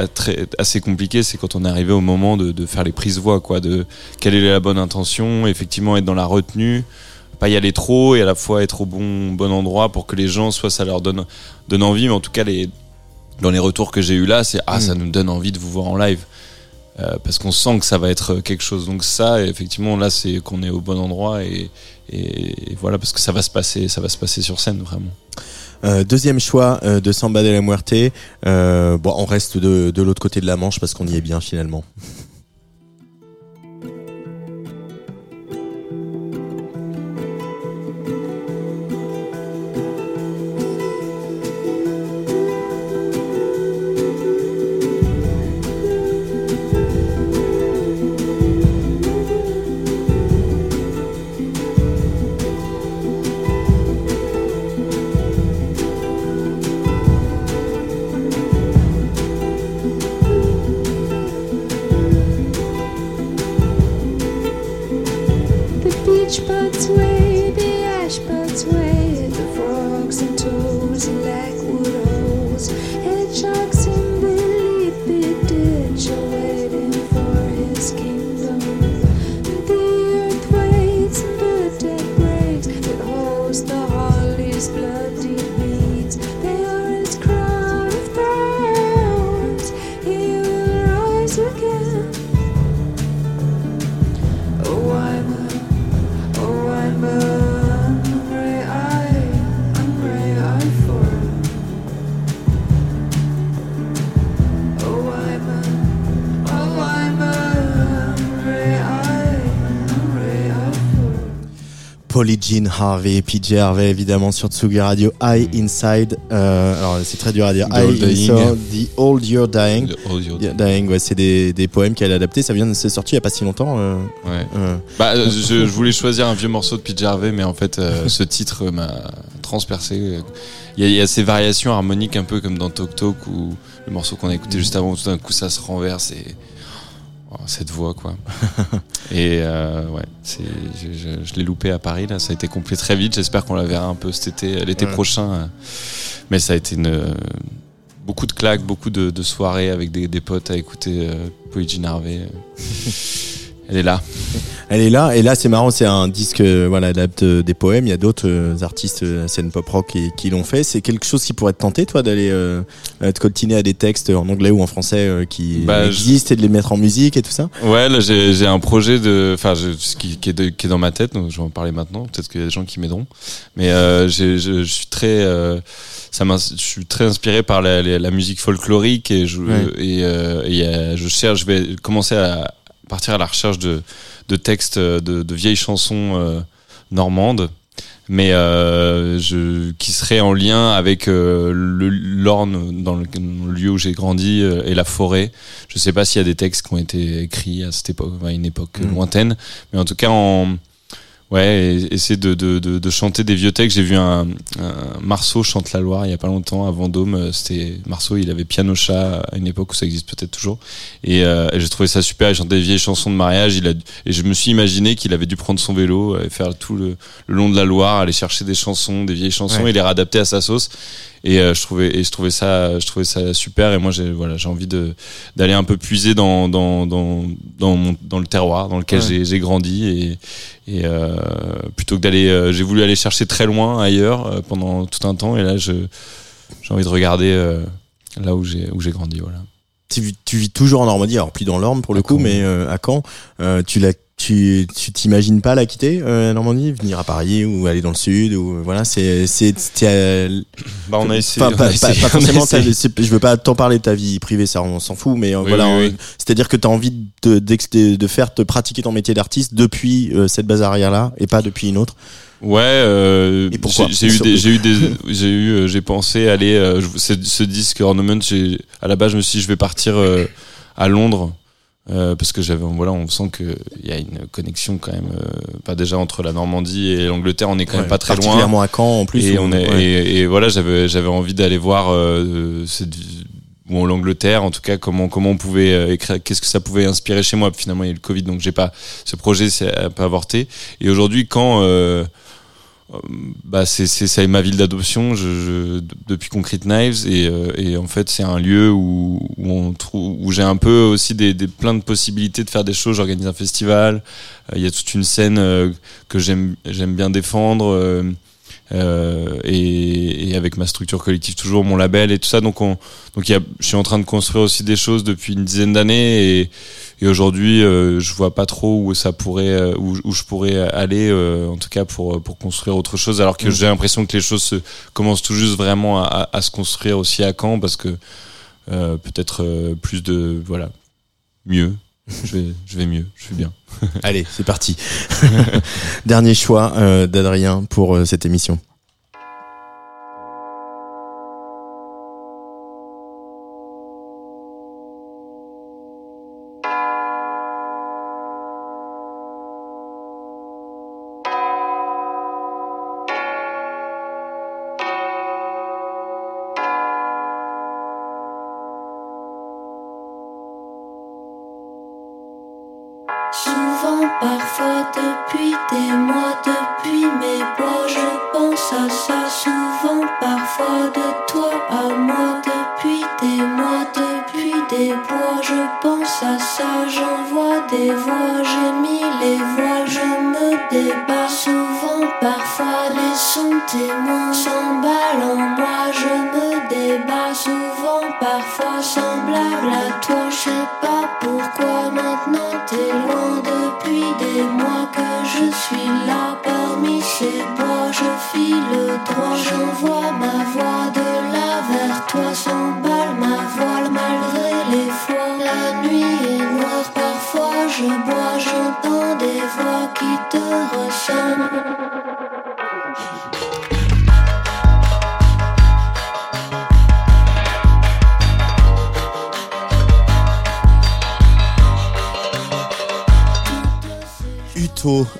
[SPEAKER 2] assez compliqué, c'est quand on est arrivé au moment de, de faire les prises voix, quoi, de quelle est la bonne intention, effectivement être dans la retenue, pas y aller trop et à la fois être au bon bon endroit pour que les gens, soit ça leur donne donne envie, mais en tout cas les dans les retours que j'ai eu là, c'est ah
[SPEAKER 1] Mm.
[SPEAKER 2] ça nous donne envie de vous voir en live. Euh, parce qu'on sent que ça va être quelque chose. Donc ça, effectivement, là, c'est qu'on est au bon endroit et, et, et voilà, parce que ça va se passer, ça va se passer sur scène vraiment.
[SPEAKER 1] Euh, deuxième choix euh, de Samba de la Muerte. Euh, bon, on reste de, de l'autre côté de la Manche parce qu'on y est bien finalement. Jean Harvey, PJ Harvey, évidemment sur Tsugi Radio. I Inside. euh, alors c'est très dur à dire.
[SPEAKER 2] The
[SPEAKER 1] I
[SPEAKER 2] Old.
[SPEAKER 1] Inside, The Old You're Dying.
[SPEAKER 2] The audio.
[SPEAKER 1] Yeah, Dying, ouais, c'est des, des poèmes qu'elle a adaptés. Ça vient de c'est sorti il y a pas si longtemps. euh,
[SPEAKER 2] Ouais.
[SPEAKER 1] euh.
[SPEAKER 2] Bah, je, je voulais choisir un vieux morceau de Pete Harvey, mais en fait, [laughs] ce titre m'a transpercé. Il y, y a ces variations harmoniques un peu comme dans Talk Talk ou le morceau qu'on a écouté juste avant, tout d'un coup ça se renverse et cette voix quoi. [laughs] et euh, ouais, c'est, je, je- je l'ai loupé à Paris là, ça a été complet très vite. J'espère qu'on la verra un peu cet été, l'été
[SPEAKER 1] Ouais.
[SPEAKER 2] prochain. Mais ça a été une beaucoup de claques, beaucoup de, de soirées avec des, des potes à écouter euh, Jean Harvey. [laughs] Elle est là.
[SPEAKER 1] Elle est là, et là c'est marrant, c'est un disque, euh, voilà, adapte euh, des poèmes. Il y a d'autres euh, artistes euh, la scène pop rock qui, qui l'ont fait. C'est quelque chose qui pourrait te tenter, toi, d'aller euh, te coltiner à des textes en anglais ou en français euh, qui
[SPEAKER 2] Bah, je-
[SPEAKER 1] existent et de les mettre en musique et tout ça?
[SPEAKER 2] Ouais, là j'ai j'ai un projet de, enfin, qui, qui, est de- qui est dans ma tête, donc je vais en parler maintenant. Peut-être qu'il y a des gens qui m'aideront, mais euh, je, je suis très, euh, ça je suis très inspiré par la, la, la musique folklorique et je
[SPEAKER 1] Ouais.
[SPEAKER 2] et, et, euh, je cherche, je vais commencer à partir à la recherche de de textes de, de vieilles chansons euh, normandes. Mais euh, je, qui seraient en lien avec euh, le l'Orne dans le, dans le lieu où j'ai grandi euh, et la forêt. Je sais pas s'il y a des textes qui ont été écrits à cette époque, à une époque
[SPEAKER 1] Mm.
[SPEAKER 2] lointaine, mais en tout cas en ouais, et- essayer de, de, de, de chanter des vieux textes. J'ai vu un, un Marceau chante la Loire il y a pas longtemps à Vendôme. Euh, C'était Marceau, il avait piano chat à une époque où ça existe peut-être toujours. Et, euh, et j'ai trouvé ça super. Il chantait des vieilles chansons de mariage. Il a et je me suis imaginé qu'il avait dû prendre son vélo euh, et faire tout le, le long de la Loire, aller chercher des chansons, des vieilles chansons
[SPEAKER 1] Ouais.
[SPEAKER 2] et les réadapter à sa sauce. Et euh, je trouvais et je trouvais ça je trouvais ça super et moi j'ai voilà j'ai envie de d'aller un peu puiser dans dans dans dans, mon, dans le terroir dans lequel
[SPEAKER 1] Ouais.
[SPEAKER 2] j'ai grandi et et euh, plutôt que d'aller euh, j'ai voulu aller chercher très loin ailleurs pendant tout un temps et là je j'ai envie de regarder là où j'ai où j'ai grandi voilà
[SPEAKER 1] Tu, vis- tu vis toujours en Normandie, alors plus dans l'Orne pour le
[SPEAKER 2] À
[SPEAKER 1] coup,
[SPEAKER 2] Caen.
[SPEAKER 1] mais euh, à Caen. Euh, tu l'as, tu, tu t'imagines pas la quitter euh, Normandie, venir à Paris ou aller dans le sud ou voilà, c'est c'est à-
[SPEAKER 2] bah on a essayé, on a
[SPEAKER 1] pas-
[SPEAKER 2] essayé,
[SPEAKER 1] pas
[SPEAKER 2] on a
[SPEAKER 1] forcément.
[SPEAKER 2] essayé.
[SPEAKER 1] ta- c'est- je veux pas t'en parler de ta vie privée, ça on s'en fout, mais euh,
[SPEAKER 2] Oui,
[SPEAKER 1] voilà,
[SPEAKER 2] oui,
[SPEAKER 1] euh,
[SPEAKER 2] oui.
[SPEAKER 1] c'est-à-dire que t'as envie de, de de faire te pratiquer ton métier d'artiste depuis euh, cette base arrière là et pas depuis une autre.
[SPEAKER 2] Ouais, euh,
[SPEAKER 1] Et pourquoi
[SPEAKER 2] j'ai eu des, j'ai eu des, j'ai eu, euh, j'ai pensé aller, euh, ce, disque Ornament, à la base, je me suis dit, je vais partir euh, à Londres. Euh, parce que j'avais voilà on sent que il y a une connexion quand même euh, pas déjà entre la Normandie et l'Angleterre on est quand
[SPEAKER 1] Ouais,
[SPEAKER 2] même pas très loin
[SPEAKER 1] particulièrement à Caen en plus.
[SPEAKER 2] et on est
[SPEAKER 1] ouais.
[SPEAKER 2] et, et voilà j'avais j'avais envie d'aller voir euh, cette bon l'Angleterre en tout cas comment comment on pouvait euh, écrire qu'est-ce que ça pouvait inspirer chez moi finalement il y a eu le Covid donc j'ai pas ce projet c'est peu avorté et aujourd'hui quand bah c'est c'est ça ma ville d'adoption je, je- depuis Concrete Knives et, euh, et en fait c'est un lieu où, où on trouve où j'ai un peu aussi des, des plein de possibilités de faire des choses. J'organise un festival euh, il y a toute une scène euh, que j'aime j'aime bien défendre euh, euh, et, et avec ma structure collective toujours mon label et tout ça. Donc on donc il y a, je suis en train de construire aussi des choses depuis une dizaine d'années et, et aujourd'hui euh, je vois pas trop où ça pourrait euh, où, où je pourrais aller euh, en tout cas pour pour construire autre chose alors que
[SPEAKER 1] Mm.
[SPEAKER 2] j'ai l'impression que les choses se, commencent tout juste vraiment à, à, à se construire aussi à Caen parce que euh, peut-être euh, plus de voilà mieux je vais je vais mieux je suis bien
[SPEAKER 1] Allez, c'est parti. [laughs] Dernier choix euh, d'Adrien pour cette émission.
[SPEAKER 4] Semblable à toi, je sais pas pourquoi maintenant t'es loin depuis des mois que je suis là parmi ces bois, je file droit, j'envoie ma voix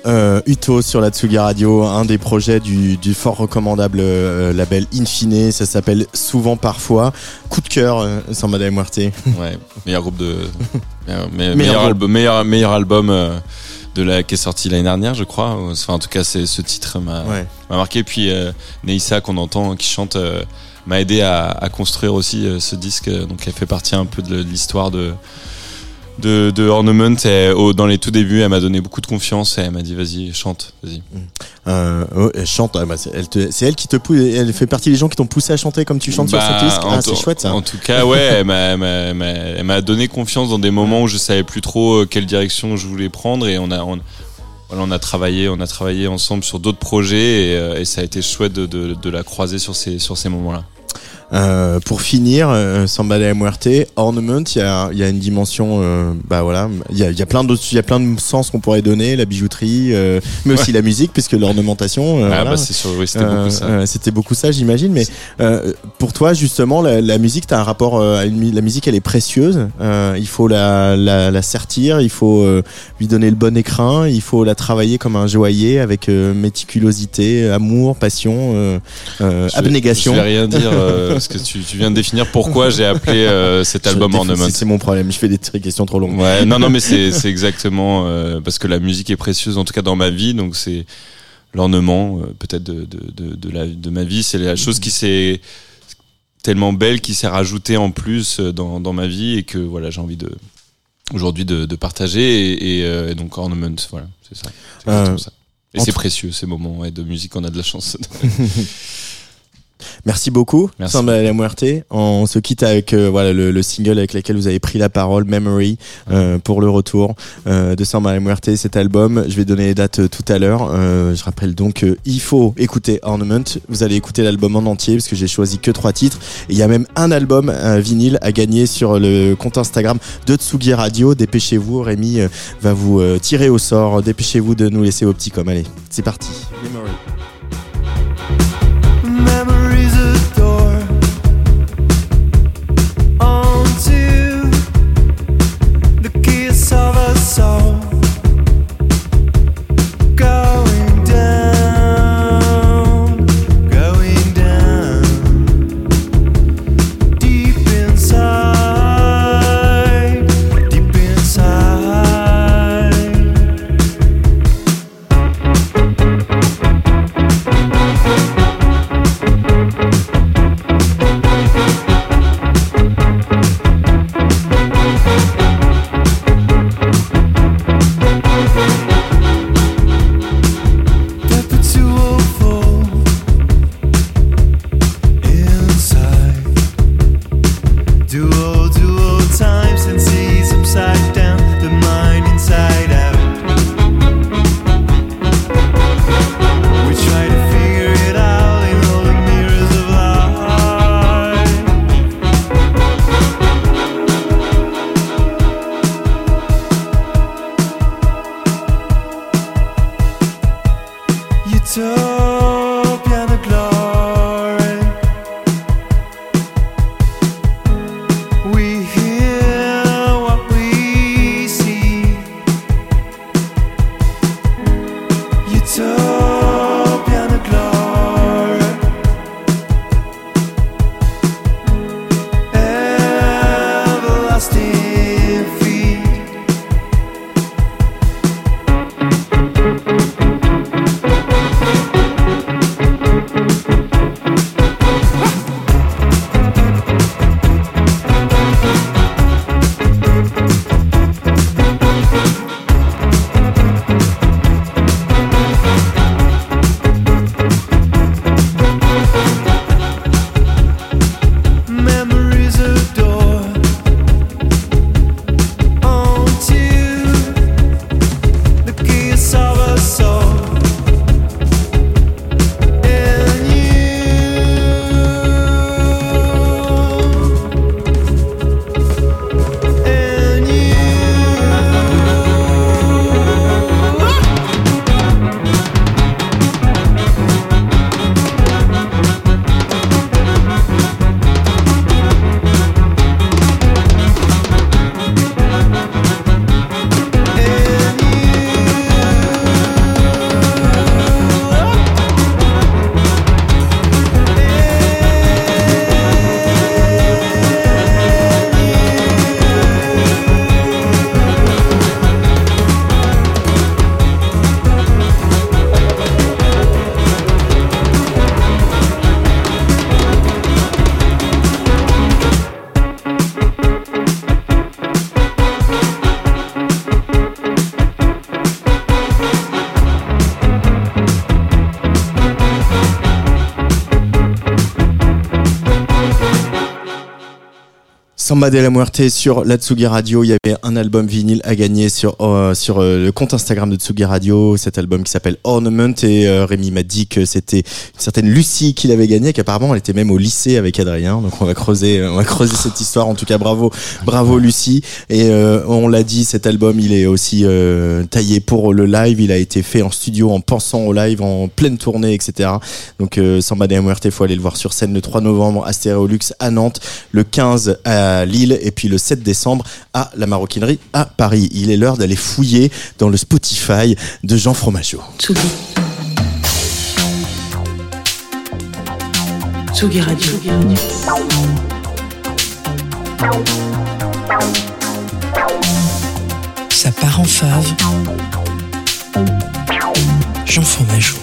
[SPEAKER 1] euh, Uto sur la Tsugi Radio, un des projets du, du fort recommandable euh, label Infine, ça s'appelle Souvent Parfois. Coup de cœur, euh, sans Madame Muerte.
[SPEAKER 2] Ouais, meilleur groupe de. [laughs] meilleur, meilleur,
[SPEAKER 1] Meilleur
[SPEAKER 2] album, meilleur, meilleur album de la, qui est sorti l'année dernière, je crois. Enfin, en tout cas, c'est ce titre m'a
[SPEAKER 1] Ouais.
[SPEAKER 2] m'a marqué. Puis euh, Neissa, qu'on entend, qui chante, euh, m'a aidé à, à construire aussi euh, ce disque. Donc, elle fait partie un peu de, de l'histoire de. De, de Ornament, Et, au- dans les tout débuts, elle m'a donné beaucoup de confiance et elle m'a dit vas-y, chante, vas-y.
[SPEAKER 1] Euh, oh, elle chante, ah bah, c'est elle, te- c'est elle qui te pousse, elle fait partie des gens qui t'ont poussé à chanter comme tu chantes sur
[SPEAKER 2] Bah,
[SPEAKER 1] ce disque.
[SPEAKER 2] en
[SPEAKER 1] Ah, c'est chouette ça.
[SPEAKER 2] En tout cas, ouais, elle m'a- elle m'a- elle m'a elle m'a donné confiance dans des moments où je savais plus trop euh, quelle direction je voulais prendre et on a, on, voilà, on a travaillé, on a travaillé ensemble sur d'autres projets et, euh, et ça a été chouette de, de, de la croiser sur ces, sur ces moments-là.
[SPEAKER 1] Euh, pour finir, euh, Samba de Muerte, Ornament, il y a, y a une dimension, euh, bah voilà, il y a, y a plein d'autres, il y a plein de sens qu'on pourrait donner, la bijouterie, euh, mais aussi la musique, puisque l'ornementation. euh,
[SPEAKER 2] ah,
[SPEAKER 1] voilà.
[SPEAKER 2] bah, c'est sûr, oui, c'était beaucoup ça.
[SPEAKER 1] C'était beaucoup ça, j'imagine. Mais euh, pour toi, justement, la, la musique, t'as un rapport euh, à une, la musique, elle est précieuse. Euh, il faut la, la, la sertir, il faut euh, lui donner le bon écrin, il faut la travailler comme un joaillier avec euh, méticulosité, amour, passion, abnégation.
[SPEAKER 2] Je vais rien dire euh, [laughs] parce que tu, tu viens de définir pourquoi j'ai appelé euh, cet album Ornament.
[SPEAKER 1] c'est- mon problème. Je fais des questions trop longues.
[SPEAKER 2] Ouais, non, non, mais [laughs] c'est exactement euh, parce que la musique est précieuse, en tout cas dans ma vie, donc c'est l'ornement euh, peut-être de, de, de, de la de ma vie, c'est la chose qui s'est tellement belle qui s'est rajoutée en plus dans, dans ma vie et que voilà j'ai envie de aujourd'hui de, de partager et, et, et donc ornament, voilà, c'est ça. Et c'est précieux ces moments ouais, de musique, on a de la chance. [laughs]
[SPEAKER 1] Merci beaucoup,
[SPEAKER 2] Merci.
[SPEAKER 1] Samba de la Muerte. On se quitte avec euh, voilà le, le single avec lequel vous avez pris la parole, Memory, euh, pour le retour euh, de Samba la Muerte. Cet album, je vais donner les dates euh, tout à l'heure. Euh, je rappelle donc euh, il faut écouter Ornament. Vous allez écouter l'album en entier parce que j'ai choisi que trois titres. Il y a même un album un vinyle à gagner sur le compte Instagram de Tsugi Radio. Dépêchez-vous, Rémi euh, va vous euh, tirer au sort. Dépêchez-vous de nous laisser au petit com. Allez, c'est parti. Memory.
[SPEAKER 3] Soul
[SPEAKER 1] Samba de la Muerte sur la Tsugi Radio. Il y avait un album vinyle à gagner sur, euh, sur euh, le compte Instagram de Tsugi Radio. Cet album qui s'appelle Ornament. Et euh, Rémi m'a dit que c'était une certaine Lucie qui l'avait gagné, qu'apparemment elle était même au lycée avec Adrien. Donc on va creuser, on va creuser cette histoire. En tout cas, bravo, bravo Lucie. Et on l'a dit, cet album, il est aussi taillé pour le live. Il a été fait en studio en pensant au live, en pleine tournée, etc. Donc Samba de la Muerte, faut aller le voir sur scène le 3 novembre à Stéréolux à Nantes, le 15 à Lille et puis le 7 décembre à la Maroquinerie à Paris. Il est l'heure d'aller fouiller dans le Spotify de Jean Fromageau.
[SPEAKER 5] Tsugi. Tsugi Radio. Ça part en fave. Jean Fromageau.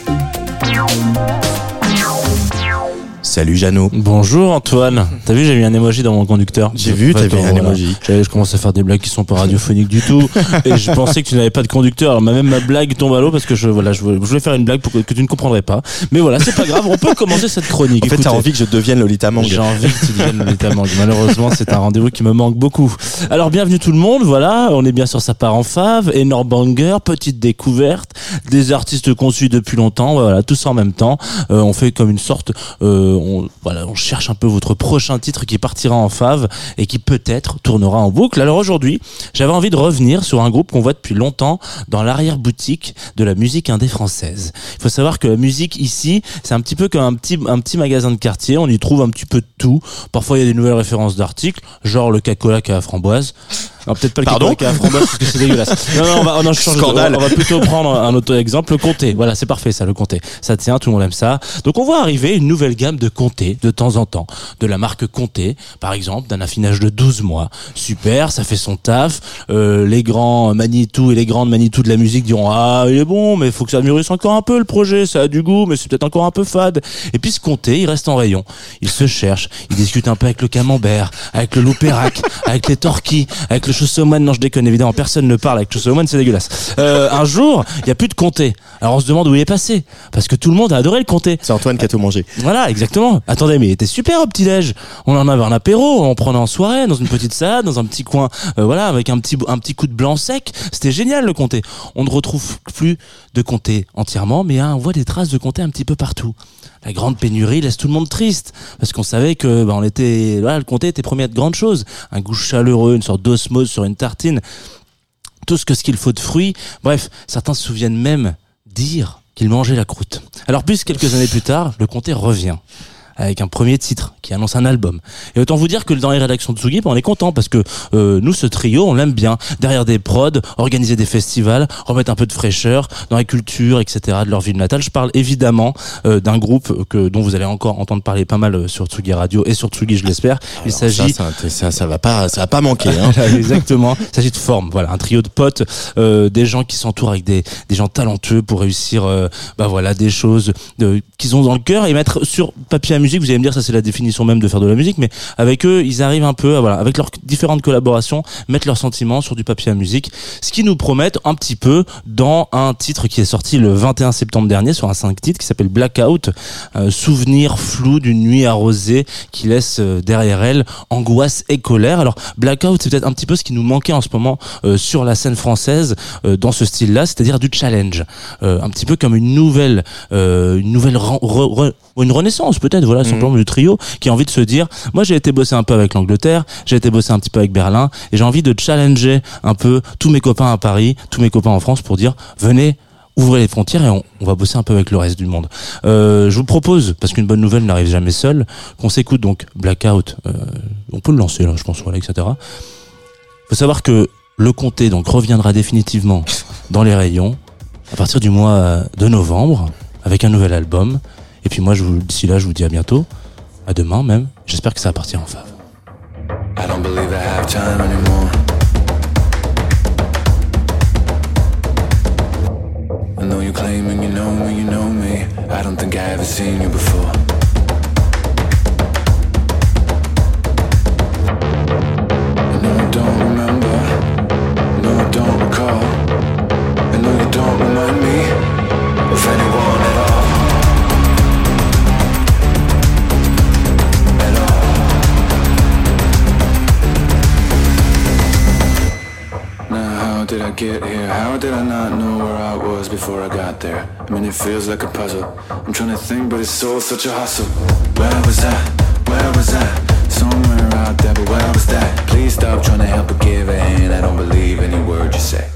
[SPEAKER 1] Salut Jeannot.
[SPEAKER 6] Bonjour Antoine. T'as vu, j'ai mis un emoji dans mon conducteur.
[SPEAKER 1] J'ai vu, t'as mis un
[SPEAKER 6] voilà.
[SPEAKER 1] emoji.
[SPEAKER 6] Je commence à faire des blagues qui sont pas radiophoniques du tout. et je pensais que tu n'avais pas de conducteur. Alors même ma blague tombe à l'eau parce que je, voilà, je voulais, faire une blague pour que, que tu ne comprendrais pas. Mais voilà, c'est pas grave. On peut commencer cette chronique.
[SPEAKER 1] En fait, t'as envie que je devienne Lolita Mang.
[SPEAKER 6] J'ai envie que tu deviennes Lolita Mang. Malheureusement, c'est un rendez-vous qui me manque beaucoup. Alors, bienvenue tout le monde. Voilà, on est bien sur sa part en fave. Énorme banger, petite découverte, des artistes qu'on suit depuis longtemps. Voilà, tous en même temps. Euh, on fait comme une sorte, euh, on, voilà, on cherche un peu votre prochain titre qui partira en fave et qui peut-être tournera en boucle. Alors aujourd'hui, j'avais envie de revenir sur un groupe qu'on voit depuis longtemps dans l'arrière-boutique de la musique indé française. Il faut savoir que la musique ici, c'est un petit peu comme un petit, un petit magasin de quartier. On y trouve un petit peu de tout. Parfois, il y a des nouvelles références d'articles, genre le Cacola a la framboise. Non, peut-être pas le
[SPEAKER 1] Pardon
[SPEAKER 6] a la framboise parce que c'est dégueulasse. Non, non, on va, non, je change de-
[SPEAKER 1] Scandale.
[SPEAKER 6] on va plutôt prendre un autre exemple, le comté. Voilà, c'est parfait ça, le comté. Ça tient, tout le monde aime ça. Donc on voit arriver une nouvelle gamme de comté de temps en temps. De la marque comté, par exemple, d'un affinage de 12 mois. Super, ça fait son taf. Euh, les grands Manitou et les grandes Manitou de la musique diront ah il est bon, mais il faut que ça mûrisse encore un peu le projet, ça a du goût, mais c'est peut-être encore un peu fade. Et puis ce comté, il reste en rayon. Il se cherche, il discute un peu avec le camembert, avec le loupérac, [laughs] avec les torquis, avec le chaussoman. Non, je déconne évidemment, personne ne parle avec le chaussoman, c'est dégueulasse. Euh, un jour, il y a plus de comté. Alors on se demande où il est passé, parce que tout le monde a adoré le comté.
[SPEAKER 1] C'est Antoine qui a tout mangé.
[SPEAKER 6] Voilà, exactement. Attendez, mais il était super au petit-déj. On en avait un apéro, on prenait en soirée, dans une petite salade, dans un petit coin, euh, voilà, avec un petit, un petit coup de blanc sec. C'était génial, le comté. On ne retrouve plus de comté entièrement, mais hein, on voit des traces de comté un petit peu partout. La grande pénurie laisse tout le monde triste, parce qu'on savait que, bah, on était, voilà, le comté était promis à de grandes choses. Un goût chaleureux, une sorte d'osmose sur une tartine tout ce qu'il faut de fruits. Bref, certains se souviennent même dire qu'il mangeait la croûte. Alors plus quelques années plus tard, le comté revient avec un premier titre qui annonce un album. Et autant vous dire que dans les rédactions de Tsugi, on est content parce que euh, nous, ce trio, on l'aime bien. Derrière des prods, organiser des festivals, remettre un peu de fraîcheur dans la culture, etc. de leur ville natale. Je parle évidemment euh, d'un groupe que dont vous allez encore entendre parler pas mal euh, sur Tsugi Radio et sur Tsugi, je l'espère. Il s'agit
[SPEAKER 1] ça, ça, ça, ça va pas, ça va pas manquer. Hein. [laughs]
[SPEAKER 6] exactement. Il s'agit de forme. Voilà, un trio de potes, euh, des gens qui s'entourent avec des, des gens talentueux pour réussir, euh, bah voilà, des choses de- qu'ils ont dans le cœur et mettre sur papier à Vous allez me dire, ça c'est la définition même de faire de la musique, mais avec eux, ils arrivent un peu, à, voilà, avec leurs différentes collaborations, mettre leurs sentiments sur du papier à musique, ce qui nous promettent un petit peu dans un titre qui est sorti le 21 septembre dernier sur un 5 titres qui s'appelle Blackout, euh, souvenir flou d'une nuit arrosée qui laisse euh, derrière elle angoisse et colère. Alors Blackout, c'est peut-être un petit peu ce qui nous manquait en ce moment euh, sur la scène française dans ce style-là, c'est-à-dire du challenge, un petit peu comme une nouvelle, une nouvelle une renaissance peut-être, voilà, simplement du trio qui a envie de se dire, moi j'ai été bosser un peu avec l'Angleterre, j'ai été bosser un petit peu avec Berlin, et j'ai envie de challenger un peu tous mes copains à Paris, tous mes copains en France pour dire, venez ouvrez les frontières et on, on va bosser un peu avec le reste du monde. Euh, je vous propose, parce qu'une bonne nouvelle n'arrive jamais seule, qu'on s'écoute donc Blackout. Euh, on peut le lancer là, je pense, voilà, etc. Faut savoir que le comté donc reviendra définitivement dans les rayons à partir du mois de novembre avec un nouvel album. Et puis moi, d'ici là, je vous dis à bientôt, à demain même. J'espère que ça va en fave.
[SPEAKER 7] How did I not know where I was before I got there? I mean, it feels like a puzzle. I'm trying to think, but it's all such a hustle. Where was I? Where was I? Somewhere out there, but where was that? Please stop trying to help but give a hand. I don't believe any word you say.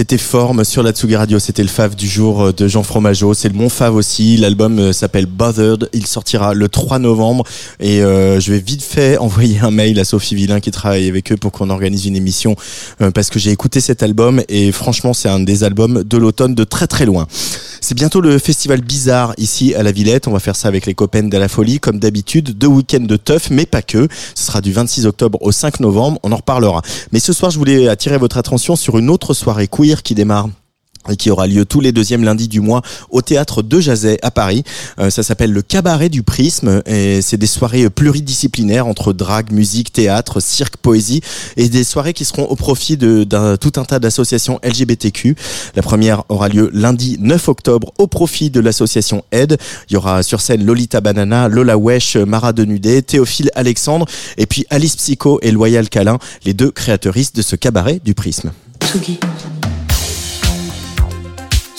[SPEAKER 1] C'était Forme sur la Tsugi Radio, c'était le fave du jour euh, de Jean Fromageau, c'est le mon fave aussi, l'album euh, s'appelle Bothered, il sortira le 3 novembre. Et euh, je vais vite fait [laughs] envoyer un mail à Sophie Villain qui travaille avec eux pour qu'on organise une émission parce que j'ai écouté cet album. Et franchement c'est un des albums de l'automne de très très loin. C'est bientôt le festival bizarre ici à la Villette, on va faire ça avec les copains de la folie comme d'habitude, deux week-ends de teuf mais pas que, ce sera du 26 octobre au 5 novembre, on en reparlera. Mais ce soir je voulais attirer votre attention sur une autre soirée queer qui démarre et qui aura lieu tous les deuxièmes lundis du mois au théâtre de Jazet à Paris. Euh, ça s'appelle le cabaret du prisme et c'est des soirées pluridisciplinaires entre drague, musique, théâtre, cirque, poésie et des soirées qui seront au profit de d'un tout un tas d'associations LGBTQ. La première aura lieu lundi 9 octobre au profit de l'association Aide. Il y aura sur scène Lolita Banana, Lola Wesh, Mara Denudé, Théophile Alexandre et puis Alice Psycho et Loyal Calin, les deux créateuristes de ce cabaret du prisme.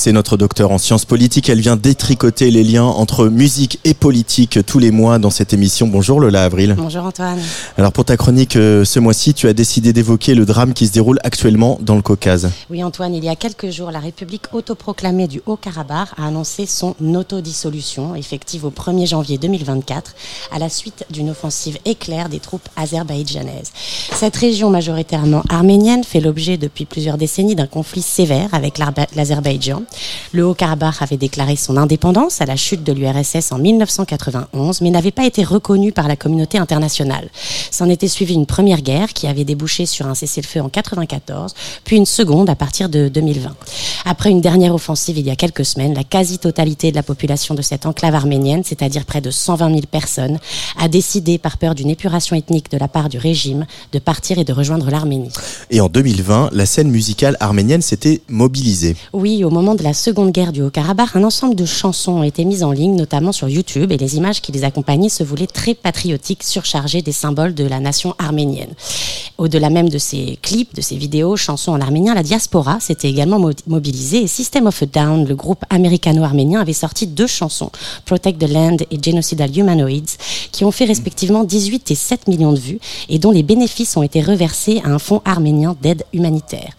[SPEAKER 1] C'est notre docteur en sciences politiques. Elle vient détricoter les liens entre musique et politique tous les mois dans cette émission. Bonjour Lola Avril.
[SPEAKER 8] Bonjour Antoine.
[SPEAKER 1] Alors pour ta chronique euh, ce mois-ci, tu as décidé d'évoquer le drame qui se déroule actuellement dans le Caucase.
[SPEAKER 8] Oui Antoine, il y a quelques jours, la République autoproclamée du Haut-Karabakh a annoncé son autodissolution effective au 1er janvier 2024 à la suite d'une offensive éclair des troupes azerbaïdjanaises. Cette région majoritairement arménienne fait l'objet depuis plusieurs décennies d'un conflit sévère avec l'Azerbaïdjan. Le Haut-Karabakh avait déclaré son indépendance à la chute de l'URSS en 1991, mais n'avait pas été reconnu par la communauté internationale. S'en était suivi une première guerre qui avait débouché sur un cessez-le-feu en 94, puis une seconde à partir de 2020. Après une dernière offensive il y a quelques semaines, la quasi-totalité de la population de cette enclave arménienne, c'est-à-dire près de 120 000 personnes, a décidé, par peur d'une épuration ethnique de la part du régime, de partir et de rejoindre l'Arménie.
[SPEAKER 1] Et en 2020, la scène musicale arménienne s'était mobilisée.
[SPEAKER 8] Oui, au moment la seconde guerre du Haut-Karabakh, un ensemble de chansons ont été mises en ligne, notamment sur YouTube, et les images qui les accompagnaient se voulaient très patriotiques, surchargées des symboles de la nation arménienne. Au-delà même de ces clips, de ces vidéos, chansons en arménien, la diaspora s'était également mo- mobilisée et System of a Down, le groupe américano-arménien, avait sorti deux chansons, Protect the Land et Genocidal Humanoids, qui ont fait respectivement 18 et 7 millions de vues et dont les bénéfices ont été reversés à un fonds arménien d'aide humanitaire.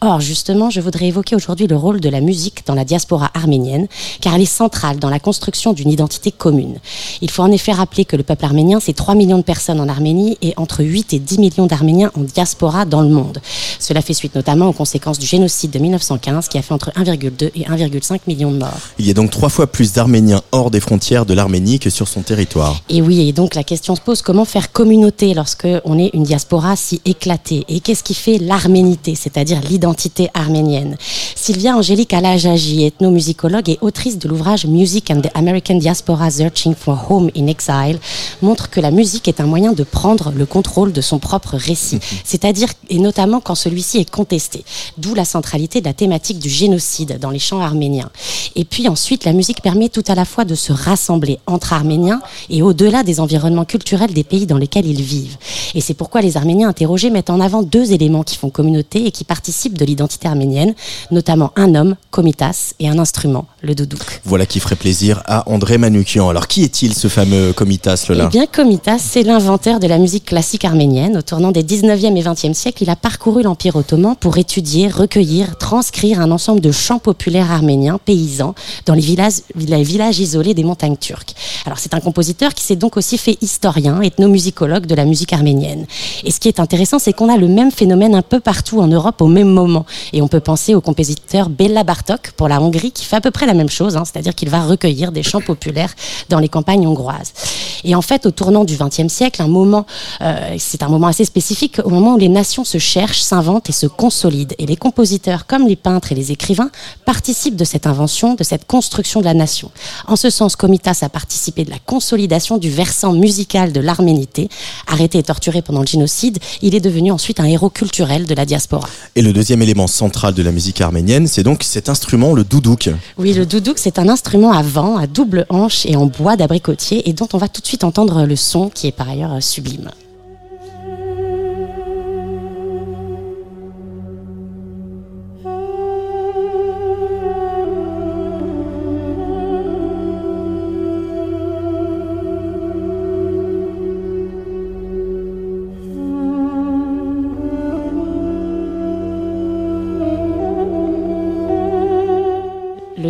[SPEAKER 8] Or, justement, je voudrais évoquer aujourd'hui le rôle de la musique musique dans la diaspora arménienne, car elle est centrale dans la construction d'une identité commune. Il faut en effet rappeler que le peuple arménien, c'est 3 millions de personnes en Arménie et entre 8 et 10 millions d'Arméniens en diaspora dans le monde. Cela fait suite notamment aux conséquences du génocide de 1915 qui a fait entre 1,2 et 1,5 millions de morts.
[SPEAKER 1] Il y a donc trois fois plus d'Arméniens hors des frontières de l'Arménie que sur son territoire.
[SPEAKER 8] Et oui, et donc la question se pose comment faire communauté lorsque on est une diaspora si éclatée? Et qu'est-ce qui fait l'arménité, c'est-à-dire l'identité arménienne? Sylvia Angélique Alajaji, ethnomusicologue et autrice de l'ouvrage Music and the American Diaspora Searching for Home in Exile, montre que la musique est un moyen de prendre le contrôle de son propre récit, c'est-à-dire et notamment quand celui-ci est contesté. D'où la centralité de la thématique du génocide dans les chants arméniens. Et puis ensuite, la musique permet tout à la fois de se rassembler entre Arméniens et au-delà des environnements culturels des pays dans lesquels ils vivent. Et c'est pourquoi les Arméniens interrogés mettent en avant deux éléments qui font communauté et qui participent de l'identité arménienne, notamment un homme, Komitas, et un instrument, le doudouk.
[SPEAKER 1] Voilà qui ferait plaisir à André Manoukian. Alors qui est-il ce fameux Komitas
[SPEAKER 8] Eh
[SPEAKER 1] Lola
[SPEAKER 8] bien, Komitas, c'est l'inventeur de la musique classique arménienne. Au tournant des 19e et 20e siècles, il a parcouru l'Empire ottoman pour étudier, recueillir, transcrire un ensemble de chants populaires arméniens, paysans, dans les villages, les villages isolés des montagnes turques. Alors, c'est un compositeur qui s'est donc aussi fait historien, ethnomusicologue de la musique arménienne. Et ce qui est intéressant, c'est qu'on a le même phénomène un peu partout en Europe au même moment. Et on peut penser au compositeur Béla Bartok pour la Hongrie, qui fait à peu près la même chose, hein, c'est-à-dire qu'il va recueillir des chants populaires dans les campagnes hongroises. Et en fait, au tournant du XXe siècle, un moment, euh, c'est un moment assez spécifique, au moment où les nations se cherchent, s'inventent et se consolident. Et les compositeurs, comme les peintres et les écrivains, participent de cette invention, de cette construction de la nation. En ce sens, Komitas a participé de la consolidation du versant musical de l'arménité. Arrêté et torturé pendant le génocide, il est devenu ensuite un héros culturel de la diaspora.
[SPEAKER 1] Et le deuxième élément central de la musique arménienne, c'est donc cet instrument, le doudouk.
[SPEAKER 8] Oui, le doudouk, c'est un instrument à vent, à double hanche et en bois d'abricotier, et dont on va tout de suite entendre le son, qui est par ailleurs sublime.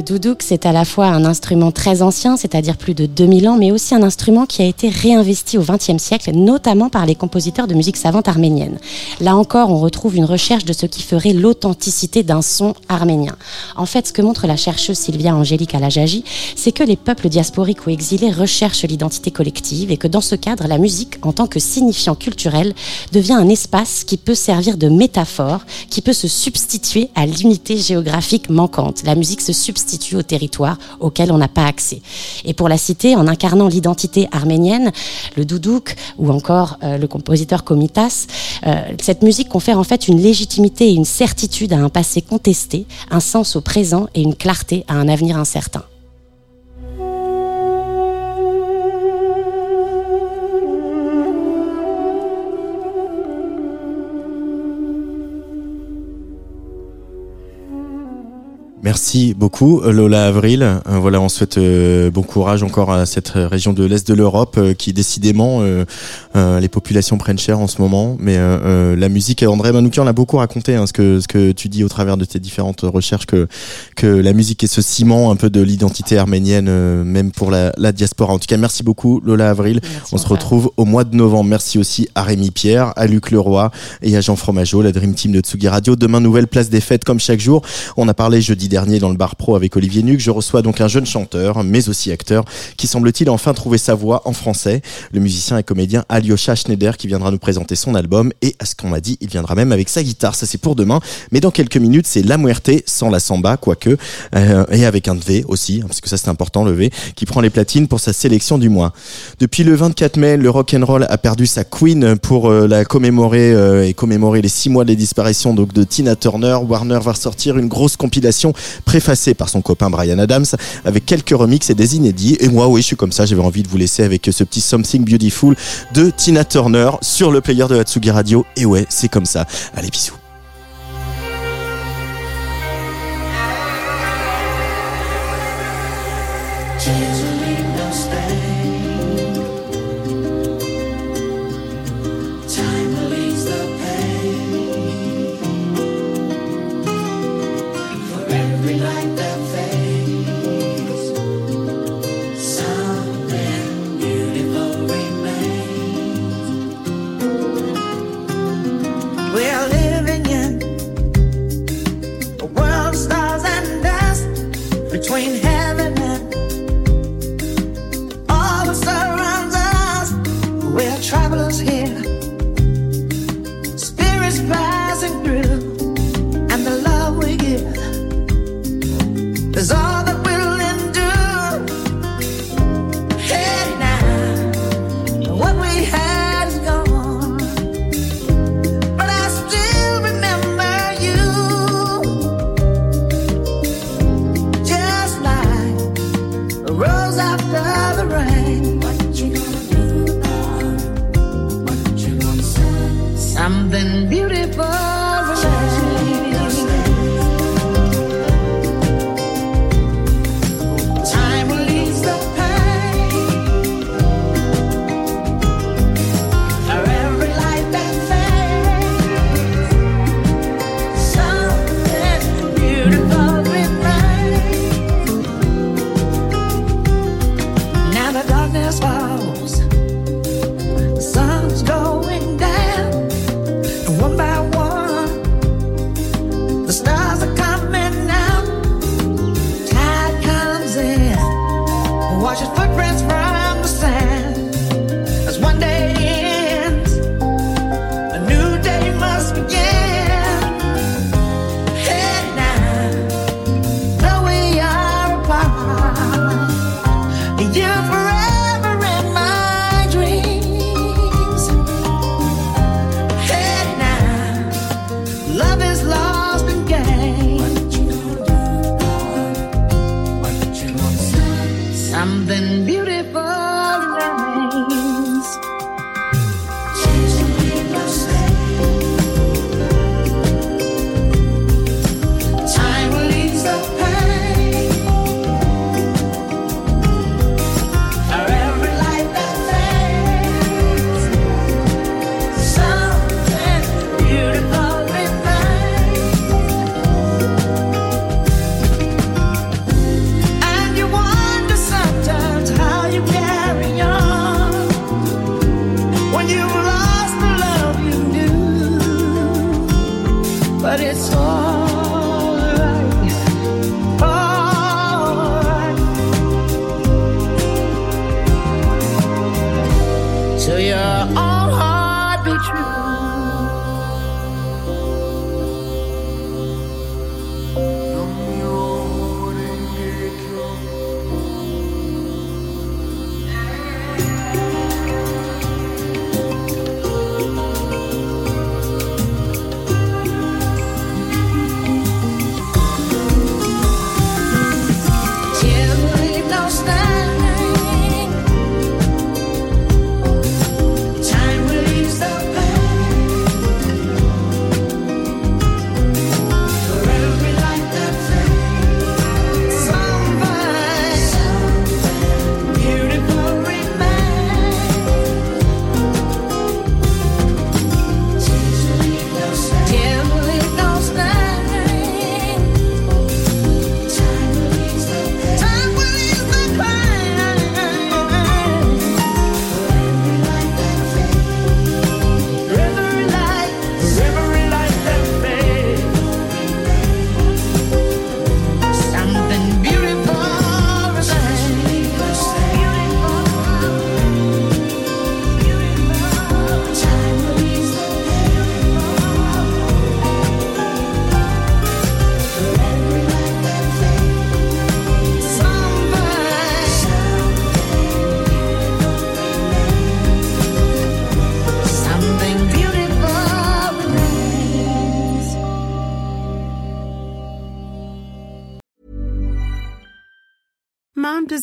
[SPEAKER 8] Doudouk, c'est à la fois un instrument très ancien, c'est-à-dire plus de 2000 ans, mais aussi un instrument qui a été réinvesti au XXe siècle, notamment par les compositeurs de musique savante arménienne. Là encore, on retrouve une recherche de ce qui ferait l'authenticité d'un son arménien. En fait, ce que montre la chercheuse Sylvia Angélique Alajaji, c'est que les peuples diasporiques ou exilés recherchent l'identité collective et que dans ce cadre, la musique, en tant que signifiant culturel, devient un espace qui peut servir de métaphore, qui peut se substituer à l'unité géographique manquante. La musique se substitue au territoire auquel on n'a pas accès. Et pour la citer, en incarnant l'identité arménienne, le doudouk ou encore euh, le compositeur Komitas, euh, cette musique confère en fait une légitimité et une certitude à un passé contesté, un sens au présent et une clarté à un avenir incertain.
[SPEAKER 1] Merci beaucoup euh, Lola Avril. Euh, Voilà, on souhaite euh, bon courage encore à cette région de l'Est de l'Europe euh, qui décidément euh, les populations prennent cher en ce moment. Mais la musique, André Manoukian l'a beaucoup raconté, hein, ce que ce que tu dis au travers de tes différentes recherches que que la musique est ce ciment un peu de l'identité arménienne, même pour la, la diaspora. En tout cas, merci beaucoup Lola Avril. on se retrouve au mois de novembre. Merci aussi à Rémi Pierre, à Luc Leroy et à Jean Fromageau, la Dream Team de Tsugi Radio. Demain, nouvelle place des fêtes comme chaque jour. On a parlé jeudi dernier dans le bar pro avec Olivier Nuc. Je reçois donc un jeune chanteur, mais aussi acteur, qui semble-t-il enfin trouver sa voix en français. Le musicien et comédien Alyosha Schneider qui viendra nous présenter son album et à ce qu'on m'a dit, il viendra même avec sa guitare. Ça c'est pour demain. Mais dans quelques minutes, c'est La Muerte sans la samba, quoique, euh, et avec un V aussi, hein, parce que ça c'est important le V, qui prend les platines pour sa sélection du mois. Depuis le 24 mai, le rock and roll a perdu sa queen pour euh, la commémorer euh, et commémorer les six mois de disparition donc de Tina Turner. Warner va sortir une grosse compilation préfacée par son copain Brian Adams avec quelques remixes et des inédits. Et moi, oui, je suis comme ça. J'avais envie de vous laisser avec ce petit Something Beautiful de Tina Turner sur le player de Hatsugi Radio. Et ouais, c'est comme ça. Allez, bisous.
[SPEAKER 9] travelers
[SPEAKER 10] here.